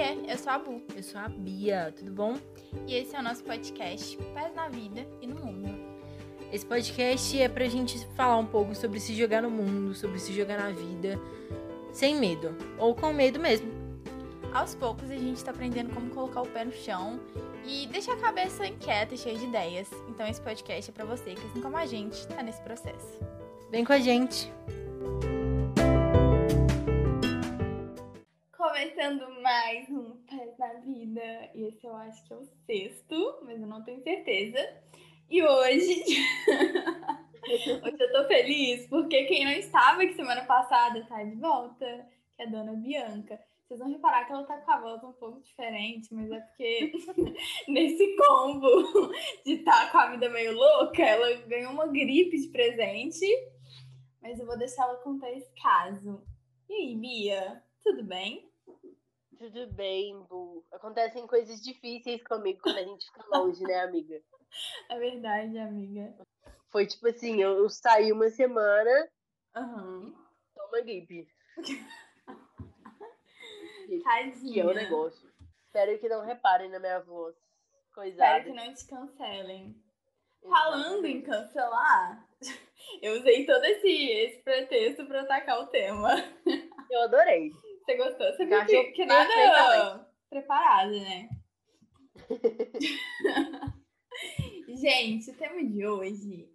Oiê, eu sou a Bu. Eu sou a Bia, tudo bom? E esse é o nosso podcast Pés na Vida e no Mundo. Esse podcast é pra gente falar um pouco sobre se jogar no mundo, sobre se jogar na vida, sem medo, ou com medo mesmo. Aos poucos a gente tá aprendendo como colocar o pé no chão e deixar a cabeça inquieta e cheia de ideias. Então esse podcast é pra você que, assim como a gente, tá nesse processo. Vem com a gente! Começando mais um Pés na Vida. E esse eu acho que é o sexto, mas eu não tenho certeza. E hoje. hoje eu tô feliz porque quem não estava aqui semana passada tá de volta, que é a dona Bianca. Vocês vão reparar que ela tá com a voz um pouco diferente, mas é porque nesse combo de estar tá com a vida meio louca, ela ganhou uma gripe de presente. Mas eu vou deixar ela contar esse caso. E aí, Bia, tudo bem? Tudo bem, Bu. Acontecem coisas difíceis comigo quando a gente fica longe, né, amiga? É verdade, amiga. Foi tipo assim, eu, eu saí uma semana. Uhum. Toma gripe. Tadinha. Que é o negócio. Espero que não reparem na minha voz. Coisada. Espero que não te cancelem. Falando em cancelar, eu usei todo esse, esse pretexto para atacar o tema. Eu adorei. Você gostou? Você viu que, que nada preparado, né? gente, o tema de hoje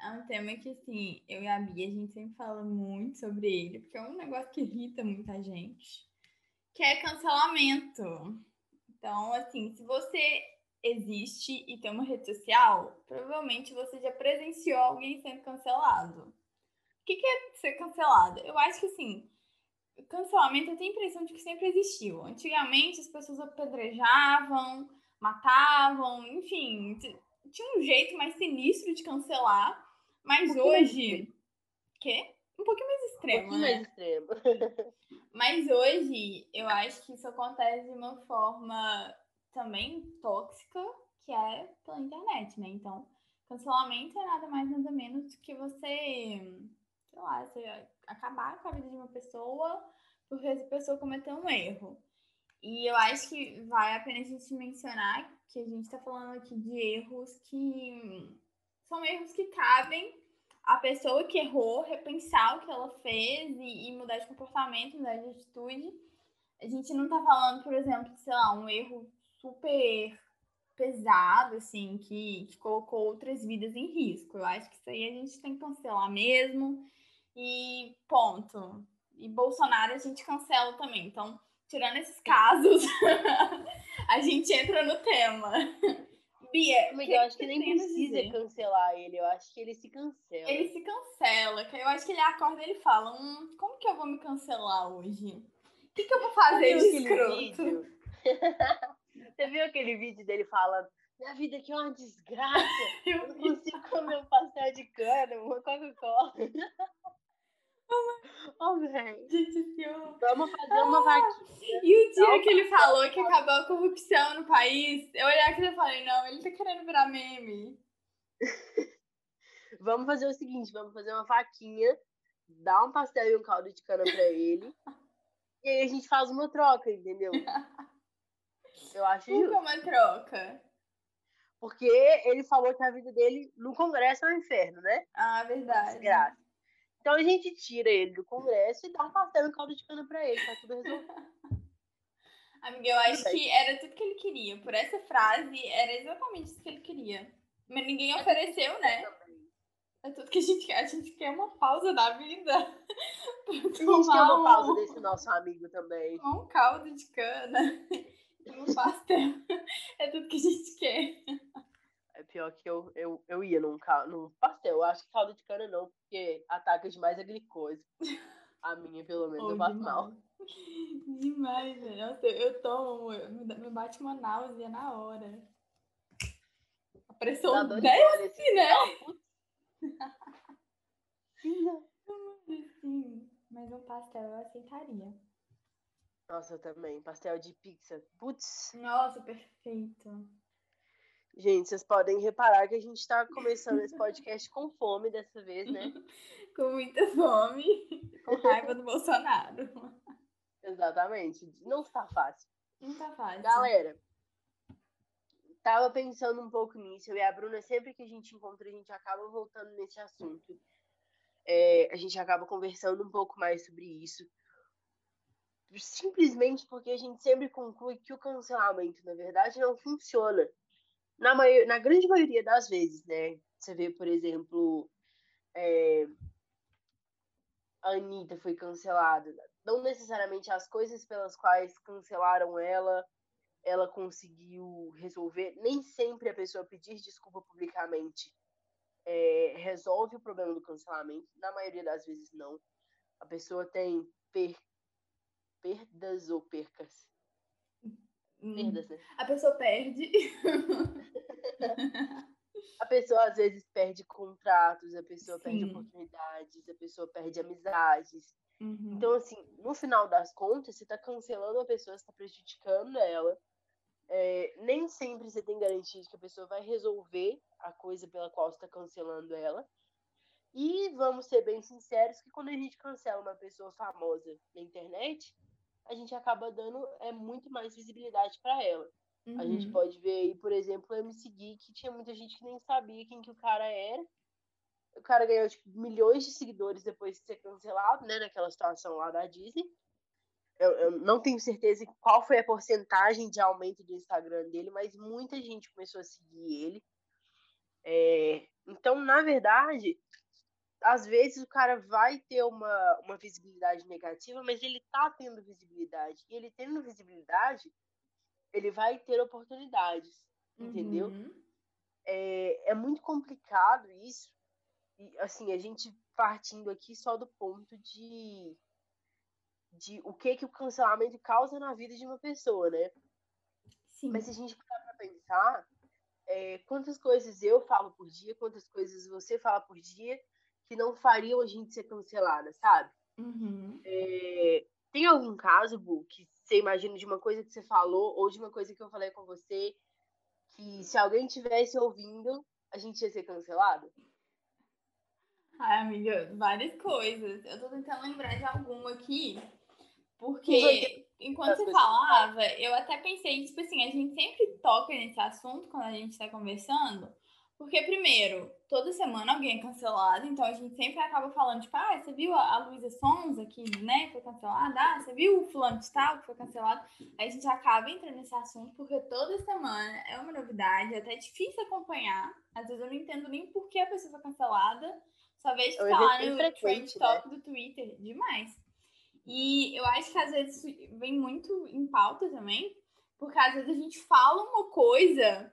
é um tema que, assim, eu e a Bia, a gente sempre fala muito sobre ele, porque é um negócio que irrita muita gente, que é cancelamento. Então, assim, se você existe e tem uma rede social, provavelmente você já presenciou alguém sendo cancelado. O que, que é ser cancelado? Eu acho que, assim, cancelamento eu tenho a impressão de que sempre existiu. Antigamente as pessoas apedrejavam, matavam, enfim, tinha um jeito mais sinistro de cancelar, mas um hoje. Quê? Um pouquinho mais extremo, um né? mais extremo. mas hoje eu acho que isso acontece de uma forma também tóxica, que é pela internet, né? Então, cancelamento é nada mais nada menos do que você sei lá, você acabar com a vida de uma pessoa porque essa pessoa cometeu um erro. E eu acho que vai a pena a gente mencionar que a gente está falando aqui de erros que são erros que cabem a pessoa que errou repensar o que ela fez e, e mudar de comportamento, mudar de atitude. A gente não está falando, por exemplo, de, sei lá, um erro super pesado, assim, que, que colocou outras vidas em risco. Eu acho que isso aí a gente tem que cancelar mesmo e ponto. E Bolsonaro a gente cancela também. Então, tirando esses casos, a gente entra no tema. Bia, Amiga, eu acho que, que nem precisa cancelar ele, eu acho que ele se cancela. Ele se cancela, eu acho que ele acorda e ele fala, hum, como que eu vou me cancelar hoje? O que, que eu vou fazer de escroto? Você viu aquele vídeo dele falando, minha vida aqui é uma desgraça, eu não consigo comer um pastel de cana, uma Coca-Cola. Oh, Gente. Vamos fazer uma vaquinha. E o dia que ele falou que acabou a corrupção no país, eu olhei aquilo e falei, não, ele tá querendo virar meme. vamos fazer o seguinte, vamos fazer uma vaquinha, dar um pastel e um caldo de cana pra ele, e aí a gente faz uma troca, entendeu? Eu acho Por que uma troca? Porque ele falou que a vida dele no Congresso é um inferno, né? Ah, verdade. Desgraça. Então a gente tira ele do Congresso e dá um pastel em caldo de cana pra ele, tá tudo resolvido. Amiga, eu acho que era tudo que ele queria. Por essa frase, era exatamente isso que ele queria. Mas ninguém ofereceu, né? É tudo que a gente quer. A gente quer uma pausa da vida. a gente quer uma pausa desse nosso amigo também. Um caldo de cana e um pastel. É tudo que a gente quer. É pior que eu, eu, eu ia num, num pastel. Eu acho que caldo de cana não, porque ataca demais a glicose. A minha, pelo menos, oh, eu bato mal. Demais, velho. Nossa, eu tomo, me bate uma náusea na hora. A pressão desce, de né? Sim, mas um pastel eu aceitaria. Nossa, eu também. Pastel de pizza. Putz. Nossa, perfeito. Gente, vocês podem reparar que a gente está começando esse podcast com fome dessa vez, né? com muita fome, com raiva do Bolsonaro. Exatamente. Não está fácil. Não tá fácil. Galera, tava pensando um pouco nisso. Eu e a Bruna, sempre que a gente encontra, a gente acaba voltando nesse assunto. É, a gente acaba conversando um pouco mais sobre isso. Simplesmente porque a gente sempre conclui que o cancelamento, na verdade, não funciona. Na, maior, na grande maioria das vezes, né? Você vê, por exemplo, é, a Anitta foi cancelada. Não necessariamente as coisas pelas quais cancelaram ela ela conseguiu resolver. Nem sempre a pessoa pedir desculpa publicamente é, resolve o problema do cancelamento. Na maioria das vezes, não. A pessoa tem per perdas ou percas. Hum. Perdas, né? A pessoa perde. a pessoa às vezes perde contratos, a pessoa Sim. perde oportunidades, a pessoa perde amizades. Uhum. Então, assim, no final das contas, você está cancelando a pessoa, você está prejudicando ela. É, nem sempre você tem garantia de que a pessoa vai resolver a coisa pela qual você está cancelando ela. E vamos ser bem sinceros que quando a gente cancela uma pessoa famosa na internet, a gente acaba dando é, muito mais visibilidade para ela. A gente Uhum. pode ver aí, por exemplo, o MC que tinha muita gente que nem sabia quem que o cara era. O cara ganhou tipo, milhões de seguidores depois de ser cancelado, né? Naquela situação lá da Disney. Eu, eu não tenho certeza qual foi a porcentagem de aumento do Instagram dele, mas muita gente começou a seguir ele. É, então, na verdade, às vezes o cara vai ter uma, uma visibilidade negativa, mas ele tá tendo visibilidade. E ele tendo visibilidade, ele vai ter oportunidades, entendeu? Uhum. É, é muito complicado isso. E, assim, a gente partindo aqui só do ponto de, de o que, que o cancelamento causa na vida de uma pessoa, né? Sim. Mas se a gente parar pra pensar, é, quantas coisas eu falo por dia, quantas coisas você fala por dia que não fariam a gente ser cancelada, sabe? Uhum. É, tem algum caso, Bu, que você imagina de uma coisa que você falou ou de uma coisa que eu falei com você que se alguém tivesse ouvindo, a gente ia ser cancelado? Ai, amiga, várias coisas. Eu tô tentando lembrar de alguma aqui, porque 80 enquanto você falava, eu até pensei, tipo assim, a gente sempre toca nesse assunto quando a gente tá conversando, porque, primeiro, toda semana alguém é cancelado, então a gente sempre acaba falando, tipo, ah, você viu a a Luísa Sonza que, né, foi cancelada? Ah, você viu o fulano de tal que foi cancelado? Aí a gente acaba entrando nesse assunto, porque toda semana é uma novidade, é até difícil acompanhar. Às vezes eu não entendo nem por que a pessoa foi cancelada, só vejo É que tá lá evento no trend né? top do Twitter, demais. E eu acho que às vezes isso vem muito em pauta também, porque às vezes a gente fala uma coisa,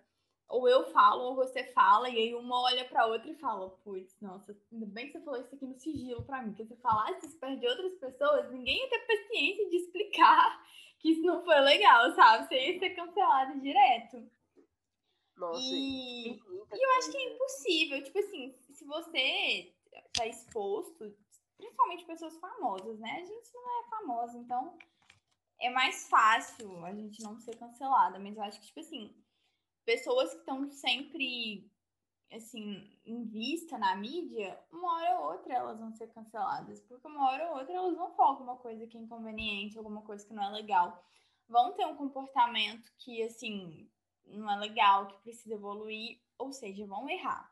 ou eu falo, ou você fala, e aí uma olha pra outra e fala, putz, nossa, ainda bem que você falou isso aqui no sigilo pra mim, porque se você falasse isso perto de outras pessoas, ninguém ia ter paciência de explicar que isso não foi legal, sabe? Você ia ser cancelado direto. Nossa, E e eu acho que é impossível. Tipo assim, se você tá exposto, principalmente pessoas famosas, né? A gente não é famosa, então é mais fácil a gente não ser cancelada. Mas eu acho que, tipo assim, pessoas que estão sempre, assim, em vista na mídia, uma hora ou outra elas vão ser canceladas. Porque uma hora ou outra elas vão falar alguma coisa que é inconveniente, alguma coisa que não é legal. Vão ter um comportamento que, assim, não é legal, que precisa evoluir, ou seja, vão errar.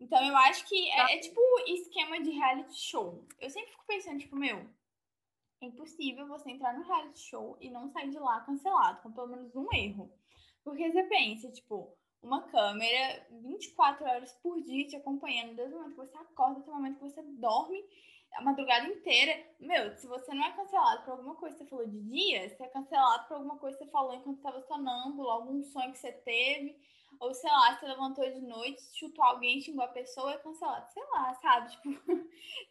Então eu acho que é, é tipo esquema de reality show. Eu sempre fico pensando, tipo, meu, é impossível você entrar no reality show e não sair de lá cancelado, com pelo menos um erro. Porque você pensa, tipo, uma câmera 24 horas por dia te acompanhando, desde o momento que você acorda até o momento que você dorme a madrugada inteira. Meu, se você não é cancelado por alguma coisa que você falou de dia, você é cancelado por alguma coisa que você falou enquanto estava sonâmbulo, algum sonho que você teve, ou sei lá, você levantou de noite, chutou alguém, xingou a pessoa, é cancelado. Sei lá, sabe? Tipo,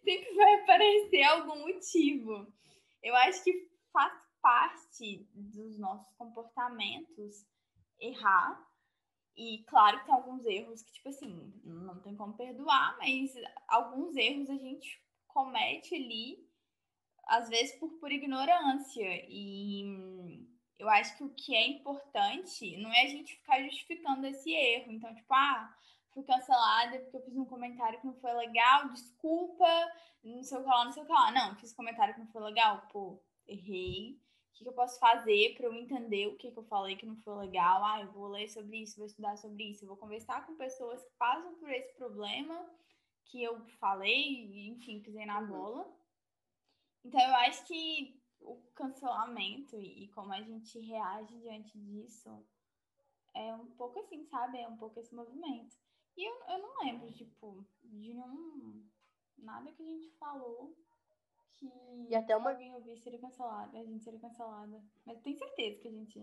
sempre vai aparecer algum motivo. Eu acho que faz parte dos nossos comportamentos errar. E claro que tem alguns erros que, tipo assim, não tem como perdoar, mas alguns erros a gente comete ali, às vezes por, por ignorância. E eu acho que o que é importante não é a gente ficar justificando esse erro. Então, tipo, ah, fui cancelada porque eu fiz um comentário que não foi legal, desculpa, não sei o que lá, não sei o que lá. Não, fiz comentário que não foi legal, pô, errei. O que, eu posso fazer para eu entender o que, que eu falei que não foi legal. Ah, eu vou ler sobre isso, vou estudar sobre isso, vou conversar com pessoas que passam por esse problema que eu falei, enfim, pisei na uhum. bola. Então eu acho que o cancelamento e, e como a gente reage diante disso é um pouco assim, sabe? É um pouco esse movimento. E eu, eu não lembro, tipo, de nenhum. Nada que a gente falou que e até uma... alguém ouvir seria cancelado, a gente seria cancelada. Mas tenho certeza que a gente.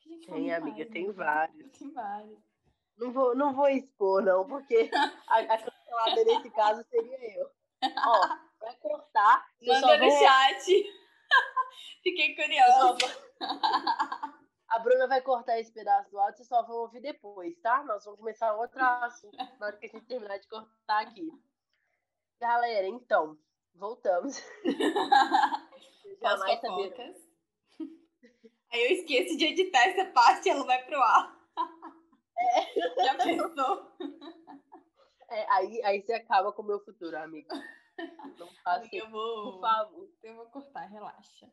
Que a gente tem, amiga, mais, tem né? vários. Tem vários. Não vou, não vou expor, não, porque a, a cancelada nesse caso seria eu. Ó, vai cortar. Manda no vou... chat. Fiquei curiosa. A Bruna vai cortar esse pedaço do áudio, vocês só vão ouvir depois, tá? Nós vamos começar outro assunto na hora que a gente terminar de cortar aqui. Galera, então, voltamos. Jamais saberam. Aí eu esqueço de editar essa parte e ela vai pro ar. É. Já pensou? É, aí, aí você acaba com o meu futuro, amigo. Não faça eu vou, por favor. Eu vou cortar, relaxa.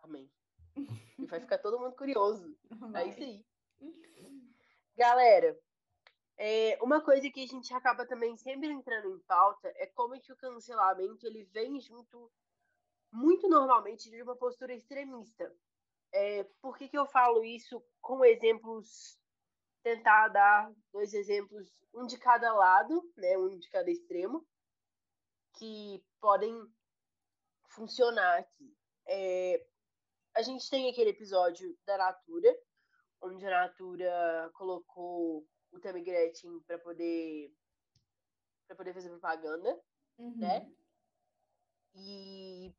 Amém. E vai ficar todo mundo curioso. Vai. É isso aí. Galera, é, uma coisa que a gente acaba também sempre entrando em pauta é como que o cancelamento ele vem junto muito normalmente de uma postura extremista. É, por que, que eu falo isso com exemplos? Tentar dar dois exemplos, um de cada lado, né, um de cada extremo, que podem funcionar aqui. É, a gente tem aquele episódio da Natura, onde a Natura colocou o Tammy Gretchen para poder para poder fazer propaganda, uhum. né? E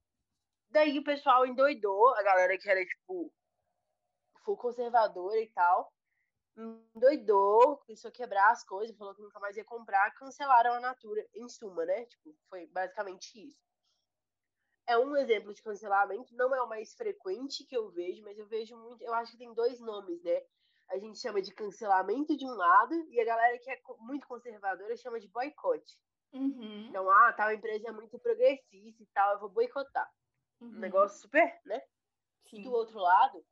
daí o pessoal endoidou, a galera que era tipo full conservadora e tal, endoidou, começou a quebrar as coisas, falou que nunca mais ia comprar, cancelaram a Natura, em suma, né? Tipo, foi basicamente isso é um exemplo de cancelamento, não é o mais frequente que eu vejo, mas eu vejo muito, eu acho que tem dois nomes, né? A gente chama de cancelamento de um lado e a galera que é muito conservadora chama de boicote. Uhum. Então, ah, tal empresa é muito progressista e tal, eu vou boicotar. Uhum. Um negócio super, né? Sim. Do outro lado,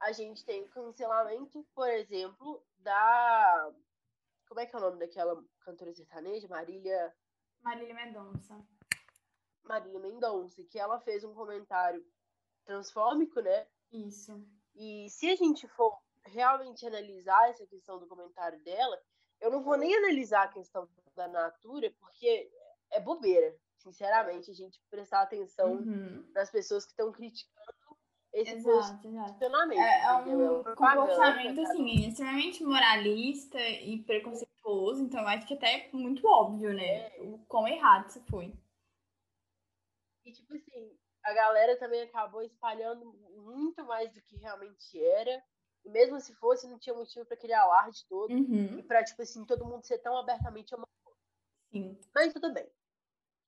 a gente tem o cancelamento, por exemplo, da. Como é que é o nome daquela cantora sertaneja? Marília. Marília Mendonça. Marília Mendonça, que ela fez um comentário transfóbico, né? Isso. E se a gente for realmente analisar essa questão do comentário dela, eu não vou nem analisar a questão da Natura, porque é bobeira, sinceramente, a gente prestar atenção uhum. nas pessoas que estão criticando esse exato, posicionamento. É, é um é comportamento, assim, extremamente moralista e preconceituoso, então acho que até é muito óbvio, né? É. O quão errado isso foi. E, tipo assim, a galera também acabou espalhando muito mais do que realmente era. E mesmo se fosse, não tinha motivo para aquele alarde todo. Uhum. E pra, tipo assim, todo mundo ser tão abertamente homofóbico. Sim. Mas tudo bem.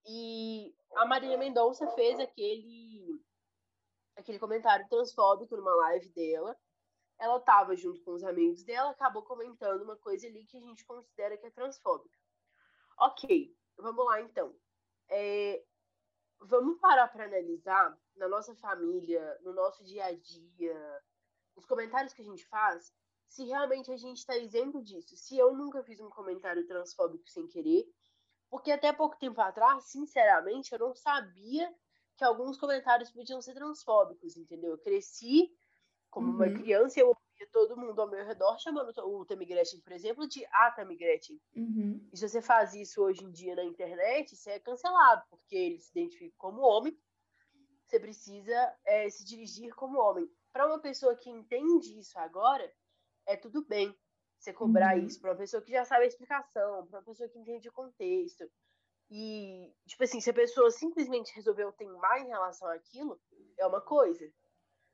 E a Marília Mendonça fez aquele aquele comentário transfóbico numa live dela. Ela tava junto com os amigos dela, acabou comentando uma coisa ali que a gente considera que é transfóbica. Ok, vamos lá então. É, vamos parar para analisar na nossa família, no nosso dia a dia, os comentários que a gente faz, se realmente a gente está isento disso. Se eu nunca fiz um comentário transfóbico sem querer, porque até pouco tempo atrás, sinceramente, eu não sabia que alguns comentários podiam ser transfóbicos, entendeu? Eu cresci como uhum. uma criança e eu ouvia todo mundo ao meu redor chamando o Tammy Gretchen, por exemplo, de a Tammy Gretchen. Uhum. E se você faz isso hoje em dia na internet, você é cancelado, porque ele se identifica como homem, você precisa é, se dirigir como homem. Para uma pessoa que entende isso agora, é tudo bem você cobrar uhum. isso. Para uma pessoa que já sabe a explicação, para uma pessoa que entende o contexto. E, tipo assim, se a pessoa simplesmente resolveu teimar em relação àquilo, é uma coisa.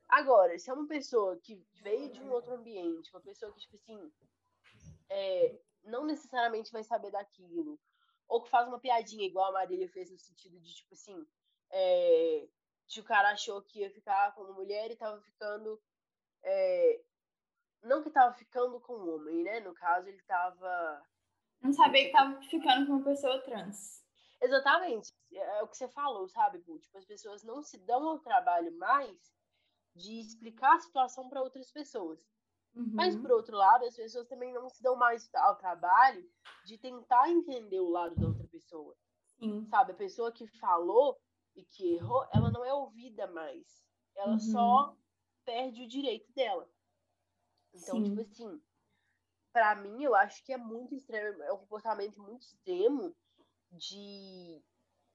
Agora, se é uma pessoa que veio de um outro ambiente, uma pessoa que, tipo assim, é, não necessariamente vai saber daquilo, ou que faz uma piadinha igual a Marília fez no sentido de, tipo assim, é, que o cara achou que ia ficar com uma mulher e tava ficando. É, não que tava ficando com um homem, né? No caso, ele tava. Não sabia que tava ficando com uma pessoa trans. Exatamente. É o que você falou, sabe, Bu? Tipo, as pessoas não se dão ao trabalho mais de explicar a situação para outras pessoas. Uhum. Mas, por outro lado, as pessoas também não se dão mais ao trabalho de tentar entender o lado da outra pessoa. Sim. Sabe, a pessoa que falou e que errou, ela não é ouvida mais. Ela uhum. só perde o direito dela. Então, Sim. tipo assim, para mim, eu acho que é muito extremo, é um comportamento muito extremo de,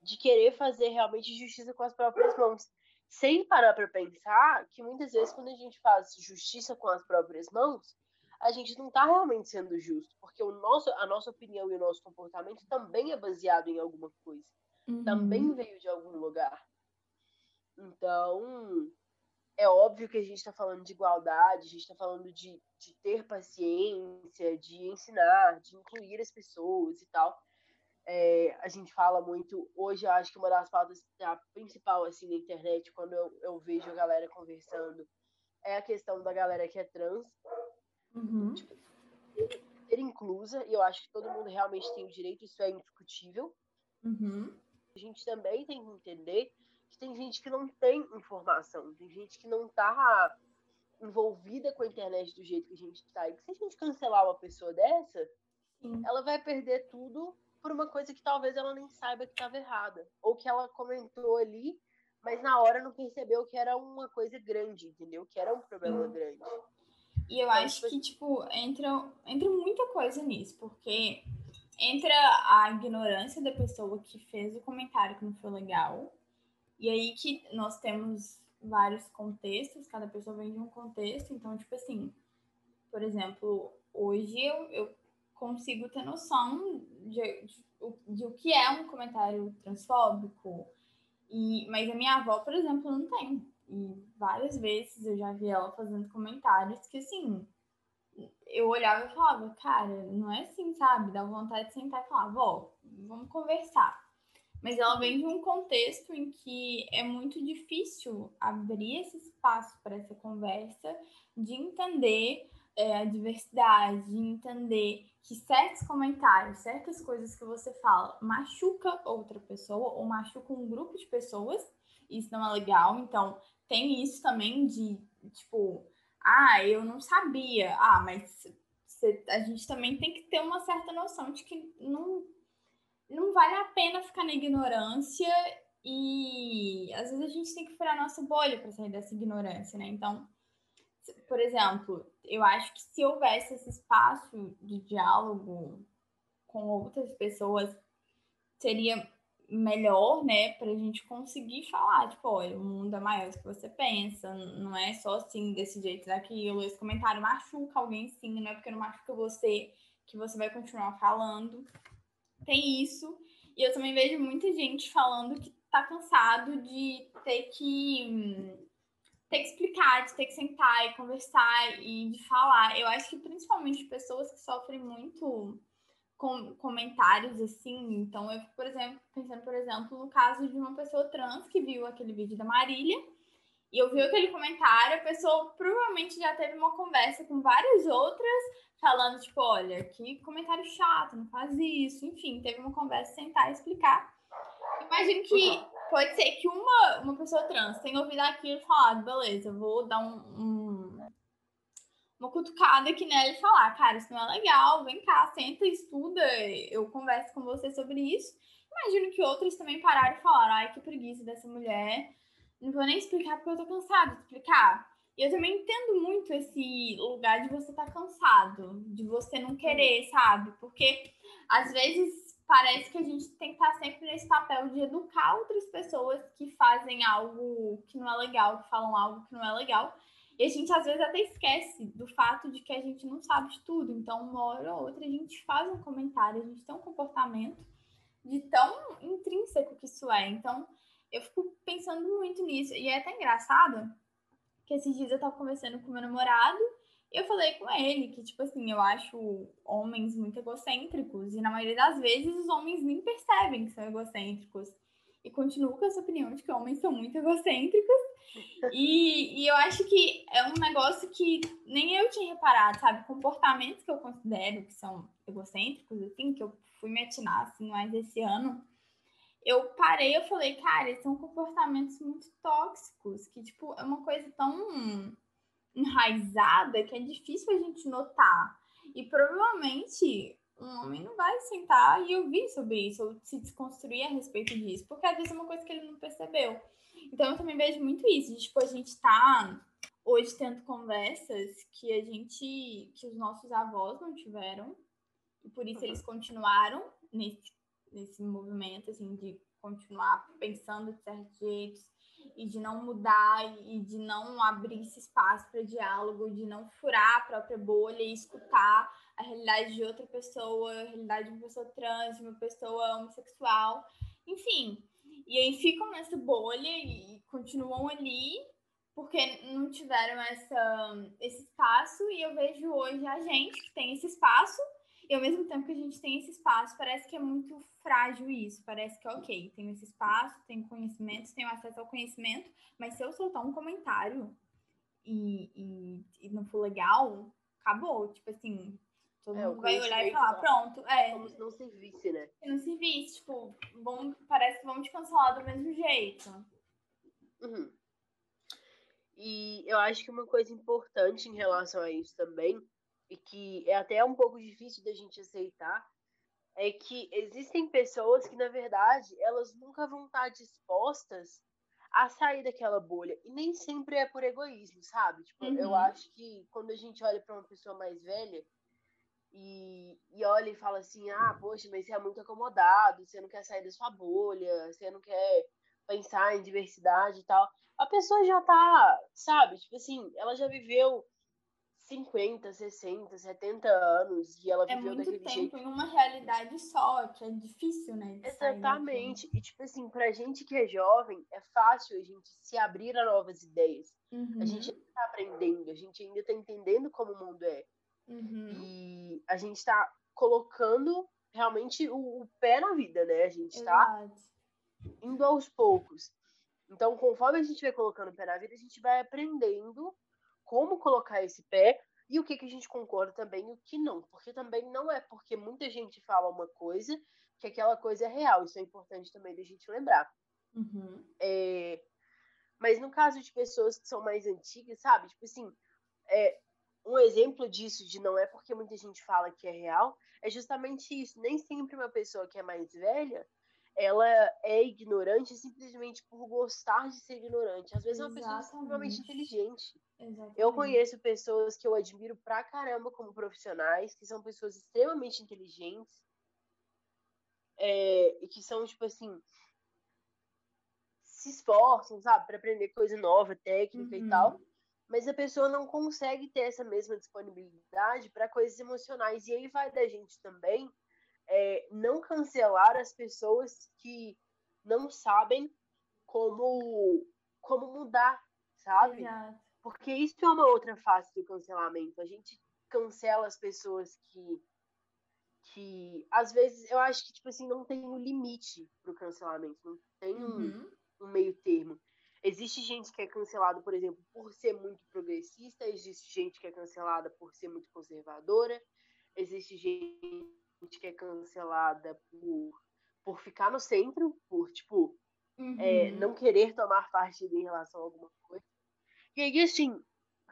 de querer fazer realmente justiça com as próprias mãos. Sem parar para pensar que muitas vezes, quando a gente faz justiça com as próprias mãos, a gente não está realmente sendo justo, porque o nosso, a nossa opinião e o nosso comportamento também é baseado em alguma coisa, uhum. também veio de algum lugar. Então, é óbvio que a gente está falando de igualdade, a gente está falando de, de ter paciência, de ensinar, de incluir as pessoas e tal. É, a gente fala muito, hoje eu acho que uma das pautas a principal assim na internet, quando eu, eu vejo a galera conversando, é a questão da galera que é trans. Uhum. Tipo, ser inclusa, e eu acho que todo mundo realmente tem o direito, isso é indiscutível. Uhum. A gente também tem que entender que tem gente que não tem informação, tem gente que não tá envolvida com a internet do jeito que a gente tá. E que se a gente cancelar uma pessoa dessa, Sim. ela vai perder tudo por uma coisa que talvez ela nem saiba que estava errada. Ou que ela comentou ali, mas na hora não percebeu que era uma coisa grande, entendeu? Que era um problema hum. grande. E eu então, acho tipo que, tipo, entra, entra muita coisa nisso, porque entra a ignorância da pessoa que fez o comentário que não foi legal, e aí que nós temos vários contextos, cada pessoa vem de um contexto, então, tipo assim, por exemplo, hoje eu, eu consigo ter noção de, de, de, o que é um comentário transfóbico, e, mas a minha avó, por exemplo, não tem. E várias vezes eu já vi ela fazendo comentários que, assim, eu olhava e falava, cara, não é assim, sabe? Dá vontade de sentar e falar, vó, vamos conversar mas ela vem de um contexto em que é muito difícil abrir esse espaço para essa conversa, de entender é, a diversidade, de entender que certos comentários, certas coisas que você fala machuca outra pessoa ou machuca um grupo de pessoas, isso não é legal. Então, tem isso também de, tipo, ah, eu não sabia. Ah, mas a gente também tem que ter uma certa noção de que não não vale a pena ficar na ignorância e às vezes a gente tem que furar nossa bolha para sair dessa ignorância, né? Então, por exemplo, eu acho que se houvesse esse espaço de diálogo com outras pessoas, seria melhor, né, para a gente conseguir falar, tipo, olha, o mundo é maior do que você pensa, não é só assim, desse jeito, daquilo, esse comentário machuca alguém sim, não é porque não machuca você que você vai continuar falando tem isso. E eu também vejo muita gente falando que tá cansado de ter que ter que explicar, de ter que sentar e conversar e de falar. Eu acho que principalmente pessoas que sofrem muito com comentários assim. Então eu fico, por exemplo, pensando, por exemplo, no caso de uma pessoa trans que viu aquele vídeo da Marília e eu vi aquele comentário, a pessoa provavelmente já teve uma conversa com várias outras falando, tipo, olha, que comentário chato, não faz isso. Enfim, teve uma conversa, sentar e explicar. Imagino que pode ser que uma, uma pessoa trans tenha ouvido aquilo e falado, beleza, vou dar um, um, uma cutucada aqui nela e falar, cara, isso não é legal, vem cá, senta, estuda, eu converso com você sobre isso. Imagino que outras também pararam e falaram, ai, que preguiça dessa mulher, não vou nem explicar porque eu tô cansada de explicar. E eu também entendo muito esse lugar de você estar tá cansado, de você não querer, sabe? Porque às vezes parece que a gente tem que estar tá sempre nesse papel de educar outras pessoas que fazem algo que não é legal, que falam algo que não é legal. E a gente às vezes até esquece do fato de que a gente não sabe de tudo. Então, uma hora ou outra a gente faz um comentário, a gente tem um comportamento de tão intrínseco que isso é. Então, eu fico pensando muito nisso. E é até engraçado que esses dias eu tava conversando com meu namorado e eu falei com ele que, tipo assim, eu acho homens muito egocêntricos e na maioria das vezes os homens nem percebem que são egocêntricos. E continuo com essa opinião de que homens são muito egocêntricos. E, e eu acho que é um negócio que nem eu tinha reparado, sabe? Comportamentos que eu considero que são egocêntricos, assim, que eu fui me atinar, assim, mais esse ano. eu parei, eu falei, cara, são comportamentos muito tóxicos, que, tipo, é uma coisa tão enraizada que é difícil a gente notar. E provavelmente um homem não vai sentar e ouvir sobre isso, ou se desconstruir a respeito disso, porque às vezes é uma coisa que ele não percebeu. Então eu também vejo muito isso, de, tipo, a gente tá hoje tendo conversas que a gente, que os nossos avós não tiveram, e por isso uhum. eles continuaram nesse, nesse movimento, assim, de continuar pensando de certos jeitos, e de não mudar e de não abrir esse espaço para diálogo, de não furar a própria bolha e escutar a realidade de outra pessoa, a realidade de uma pessoa trans, de uma pessoa homossexual, enfim. E aí ficam nessa bolha e continuam ali porque não tiveram essa, esse espaço e eu vejo hoje a gente que tem esse espaço e ao mesmo tempo que a gente tem esse espaço, parece que é muito frágil isso. Parece que, ok, tenho esse espaço, tenho conhecimento, tenho acesso ao conhecimento, mas se eu soltar um comentário e, e, e não for legal, acabou. Tipo assim, todo é, mundo vai olhar e falar, pronto. É, como se não servisse, né? Se não servisse, tipo, vão, parece que vão te cancelar do mesmo jeito. Uhum. E eu acho que uma coisa importante em relação a isso também e que é até um pouco difícil da gente aceitar, é que existem pessoas que, na verdade, elas nunca vão estar dispostas a sair daquela bolha. E nem sempre é por egoísmo, sabe? Tipo, uhum. eu acho que quando a gente olha para uma pessoa mais velha e, e olha e fala assim: ah, poxa, mas você é muito acomodado, você não quer sair da sua bolha, você não quer pensar em diversidade e tal. A pessoa já tá, sabe? Tipo assim, ela já viveu 50, 60, 70 anos e ela é viveu daquele jeito. É muito tempo em uma realidade só, que é difícil, né? Exatamente. E, tipo assim, pra gente que é jovem, é fácil a gente se abrir a novas ideias. Uhum. A gente ainda tá aprendendo, a gente ainda tá entendendo como o mundo é. Uhum. E a gente tá colocando realmente o, o, pé na vida, né? A gente tá Exato. indo aos poucos. Então, conforme a gente vai colocando o pé na vida, a gente vai aprendendo como colocar esse pé e o que, que a gente concorda também e o que não. Porque também não é porque muita gente fala uma coisa que aquela coisa é real. Isso é importante também da gente lembrar. Uhum. É... Mas no caso de pessoas que são mais antigas, sabe? Tipo assim, é... um exemplo disso, de não é porque muita gente fala que é real, é justamente isso. Nem sempre uma pessoa que é mais velha ela é ignorante simplesmente por gostar de ser ignorante. Às vezes é uma pessoa extremamente inteligente. Exatamente. Eu conheço pessoas que eu admiro pra caramba como profissionais, que são pessoas extremamente inteligentes é, e que são, tipo assim, se esforçam, sabe, para aprender coisa nova, técnica uhum. e tal. Mas a pessoa não consegue ter essa mesma disponibilidade para coisas emocionais. E aí vai da gente também é, não cancelar as pessoas que não sabem como, como mudar, sabe? Exato. Porque isso é uma outra face do cancelamento. A gente cancela as pessoas que que às vezes eu acho que tipo assim não tem um limite pro cancelamento, não tem uhum. um, um meio termo. Existe gente que é cancelada, por exemplo, por ser muito progressista, existe gente que é cancelada por ser muito conservadora, existe gente gente que é cancelada por, por ficar no centro, por, tipo, é, uhum. é, não querer tomar partido em relação a alguma coisa. E aí, assim,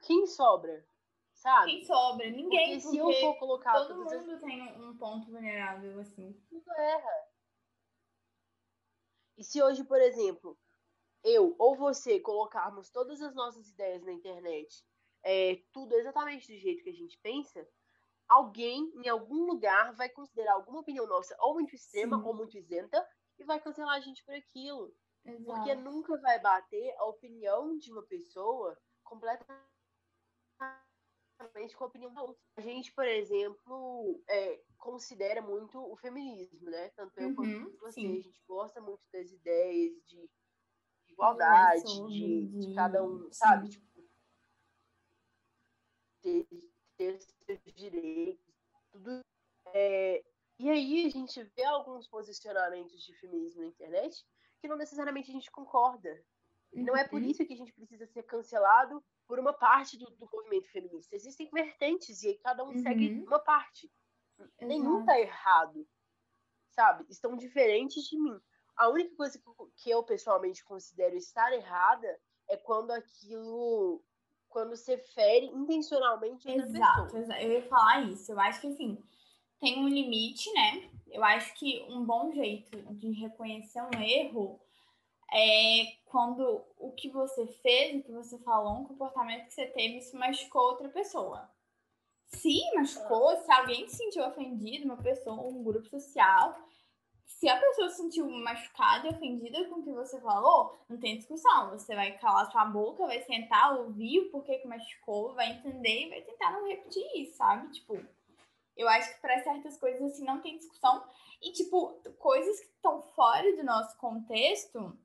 quem sobra? Sabe? Quem sobra? Ninguém. Porque, se eu for colocar. Todo mundo as... tem um ponto vulnerável, assim. Tudo erra. E se hoje, por exemplo, eu ou você colocarmos todas as nossas ideias na internet, é, tudo exatamente do jeito que a gente pensa, alguém em algum lugar vai considerar alguma opinião nossa ou muito extrema Sim. ou muito isenta e vai cancelar a gente por aquilo. Exato. Porque nunca vai bater a opinião de uma pessoa completamente com a opinião da outra. A gente, por exemplo, é, considera muito o feminismo, né? Tanto eu uhum, quanto você. Sim. A gente gosta muito das ideias de igualdade, de, de, cada um, sabe? Tipo, de, ter seus direitos, tudo. É, e aí a gente vê alguns posicionamentos de feminismo na internet que não necessariamente a gente concorda. Uhum. Não é por uhum. isso que a gente precisa ser cancelado por uma parte do, do movimento feminista. Existem vertentes e aí cada um uhum. segue uma parte. Exato. Nenhum tá errado, sabe? Estão diferentes de mim. a única coisa que eu pessoalmente considero estar errada é quando aquilo quando você fere intencionalmente outra exato, pessoa. Exato, eu ia falar isso. Eu acho que assim, tem um limite, né? Eu acho que um bom jeito de reconhecer um erro é quando o que você fez, o que você falou, um comportamento que você teve, isso machucou outra pessoa. Se machucou, se alguém se sentiu ofendido, uma pessoa, um grupo social, se a pessoa se sentiu machucada e ofendida com o que você falou, não tem discussão. Você vai calar sua boca, vai sentar, ouvir o porquê que machucou, vai entender e vai tentar não repetir isso, sabe? Tipo, eu acho que para certas coisas assim não tem discussão. E, tipo, coisas que estão fora do nosso contexto,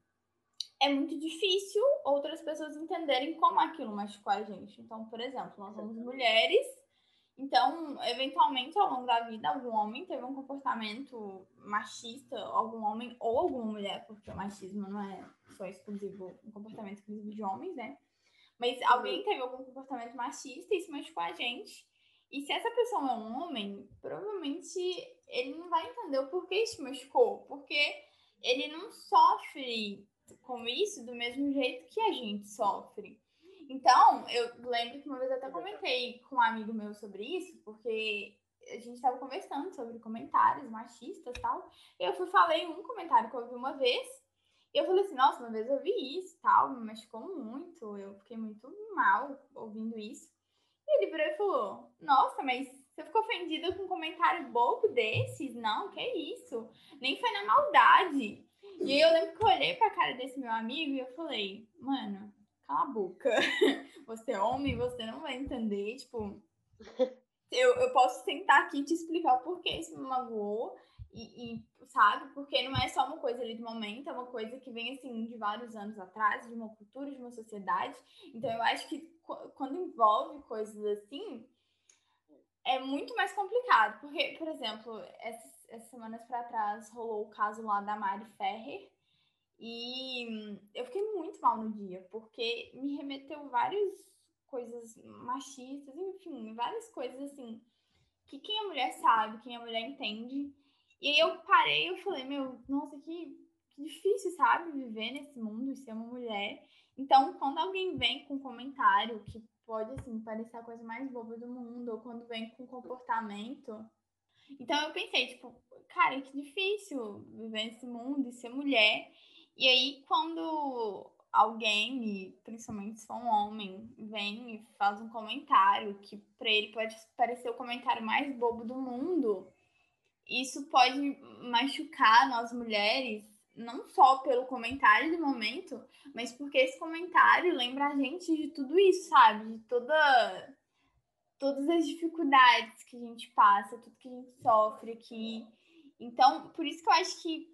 é muito difícil outras pessoas entenderem como aquilo machucou a gente. Então, por exemplo, nós somos mulheres então, eventualmente, ao longo da vida, algum homem teve um comportamento machista, algum homem ou alguma mulher, porque o machismo não é só exclusivo, um comportamento exclusivo de homens, né? Mas alguém teve algum comportamento machista e isso machucou a gente. E se essa pessoa é um homem, provavelmente ele não vai entender o porquê isso machucou, porque ele não sofre com isso do mesmo jeito que a gente sofre. Então, eu lembro que uma vez até comentei com um amigo meu sobre isso, porque a gente estava conversando sobre comentários machistas e tal. E eu fui, falei um comentário que eu ouvi uma vez. E eu falei assim, nossa, uma vez eu vi isso tal, me machucou muito. Eu fiquei muito mal ouvindo isso. E ele virou e falou, nossa, mas você ficou ofendida com um comentário bobo desses? Não, que isso? Nem foi na maldade. E eu lembro que eu olhei pra cara desse meu amigo e eu falei, mano, cala a boca. Você é homem, você não vai entender. Tipo, eu, eu posso sentar aqui e te explicar o porquê isso me magoou. E, e, sabe? Porque não é só uma coisa ali de momento, é uma coisa que vem assim de vários anos atrás, de uma cultura, de uma sociedade. Então eu acho que quando envolve coisas assim, é muito mais complicado. Porque, por exemplo, essas, essas semanas para trás rolou o caso lá da Mari Ferrer, e eu fiquei muito mal no dia, porque me remeteu várias coisas machistas, enfim, várias coisas assim, que quem é mulher sabe, quem é mulher entende. E aí eu parei eu falei, meu, nossa, que, que difícil, sabe, viver nesse mundo e ser uma mulher. Então, quando alguém vem com um comentário que pode, assim, parecer a coisa mais boba do mundo, ou quando vem com comportamento. Então eu pensei, tipo, cara, que difícil viver nesse mundo e ser mulher. E aí, quando alguém, principalmente se for um homem, vem e faz um comentário que para ele pode parecer o comentário mais bobo do mundo, isso pode machucar nós mulheres, não só pelo comentário do momento, mas porque esse comentário lembra a gente de tudo isso, sabe? De toda todas as dificuldades que a gente passa, tudo que a gente sofre aqui. Então, por isso que eu acho que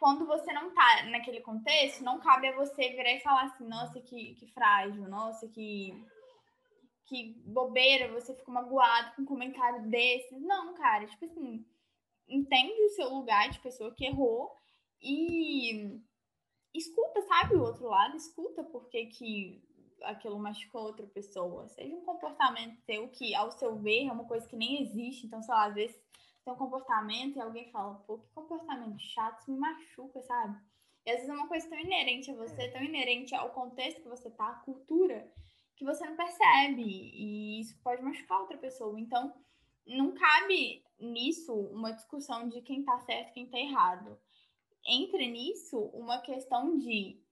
quando você não tá naquele contexto, não cabe a você virar e falar assim, nossa, que, que frágil, nossa, que, que bobeira, você ficou magoado com um comentário desse. Não, cara, tipo assim, entende o seu lugar de pessoa que errou e escuta, sabe, o outro lado, escuta porque que aquilo machucou outra pessoa. Seja um comportamento seu que, ao seu ver, é uma coisa que nem existe. Então, sei lá, às vezes tem um comportamento e alguém fala, pô, que comportamento chato, isso me machuca, sabe? E às vezes é uma coisa tão inerente a você, tão inerente ao contexto que você tá, à cultura, que você não percebe. E isso pode machucar outra pessoa. Então, não cabe nisso uma discussão de quem tá certo e quem tá errado. Entre nisso uma questão de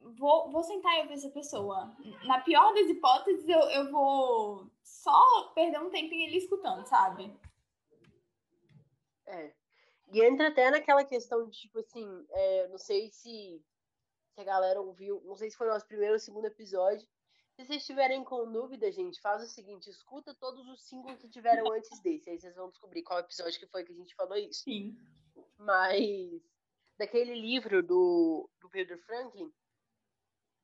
vou, vou sentar e ouvir essa pessoa. Na pior das hipóteses, eu, eu vou só perder um tempinho ali escutando, sabe? É. E entra até naquela questão de, tipo assim, é, não sei se, se a galera ouviu, não sei se foi o nosso primeiro ou segundo episódio. Se vocês estiverem com dúvida, gente, faz o seguinte, escuta todos os cinco que tiveram antes desse. Aí vocês vão descobrir qual episódio que foi que a gente falou isso. Sim. Mas daquele livro do, do Pedro Franklin,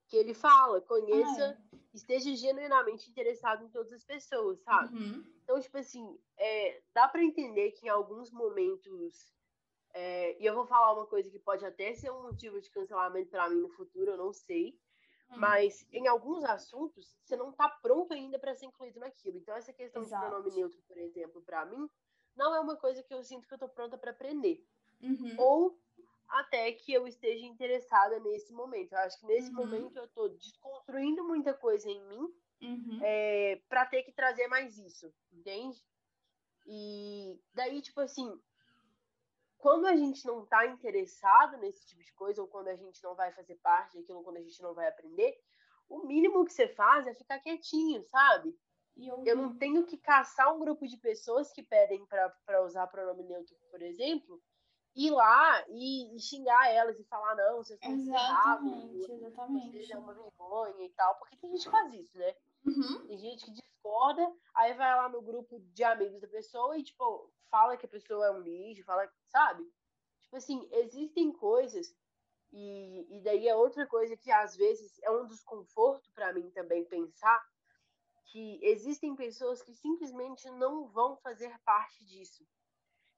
que ele fala, conheça, ah, é. esteja genuinamente interessado em todas as pessoas, sabe? Uhum. Então, tipo assim, é, dá para entender que em alguns momentos, é, e eu vou falar uma coisa que pode até ser um motivo de cancelamento para mim no futuro, eu não sei, uhum. mas em alguns assuntos você não tá pronto ainda para ser incluído naquilo. Então, essa questão Exato. de pronome neutro, por exemplo, para mim, não é uma coisa que eu sinto que eu tô pronta para aprender. Uhum. Ou até que eu esteja interessada nesse momento. Eu acho que nesse Uhum. momento eu tô desconstruindo muita coisa em mim Uhum. é, para ter que trazer mais isso, entende? E daí, tipo assim, quando a gente não tá interessado nesse tipo de coisa, ou quando a gente não vai fazer parte daquilo, quando a gente não vai aprender, o mínimo que você faz é ficar quietinho, sabe? Eu, Eu não tenho que caçar um grupo de pessoas que pedem para usar pronome neutro, por exemplo, ir lá e, e xingar elas e falar, não, vocês estão Exatamente, exatamente. vocês é uma vergonha e tal, porque tem gente que faz isso, né? Uhum. Tem gente que discorda, aí vai lá no grupo de amigos da pessoa e, tipo, fala que a pessoa é um lixo, fala, sabe? Tipo assim, existem coisas, e, e daí é outra coisa que às vezes é um desconforto para mim também pensar, que existem pessoas que simplesmente não vão fazer parte disso.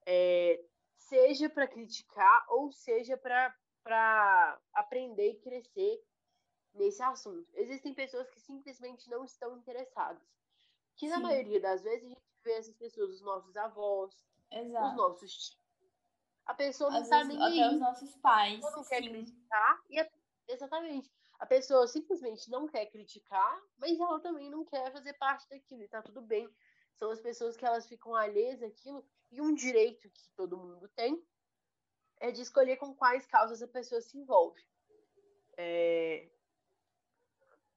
É, seja para criticar ou seja para aprender e crescer nesse assunto. Existem pessoas que simplesmente não estão interessadas. Que na Sim. maioria das vezes a gente vê essas pessoas, os nossos avós, os Exato. nossos tios. A pessoa não tá vezes, nem até aí os nossos pais. não quer sim. criticar. E a- exatamente. A pessoa simplesmente não quer criticar, mas ela também não quer fazer parte daquilo. E tá tudo bem. São as pessoas que elas ficam alheias àquilo. E um direito que todo mundo tem é de escolher com quais causas a pessoa se envolve. É,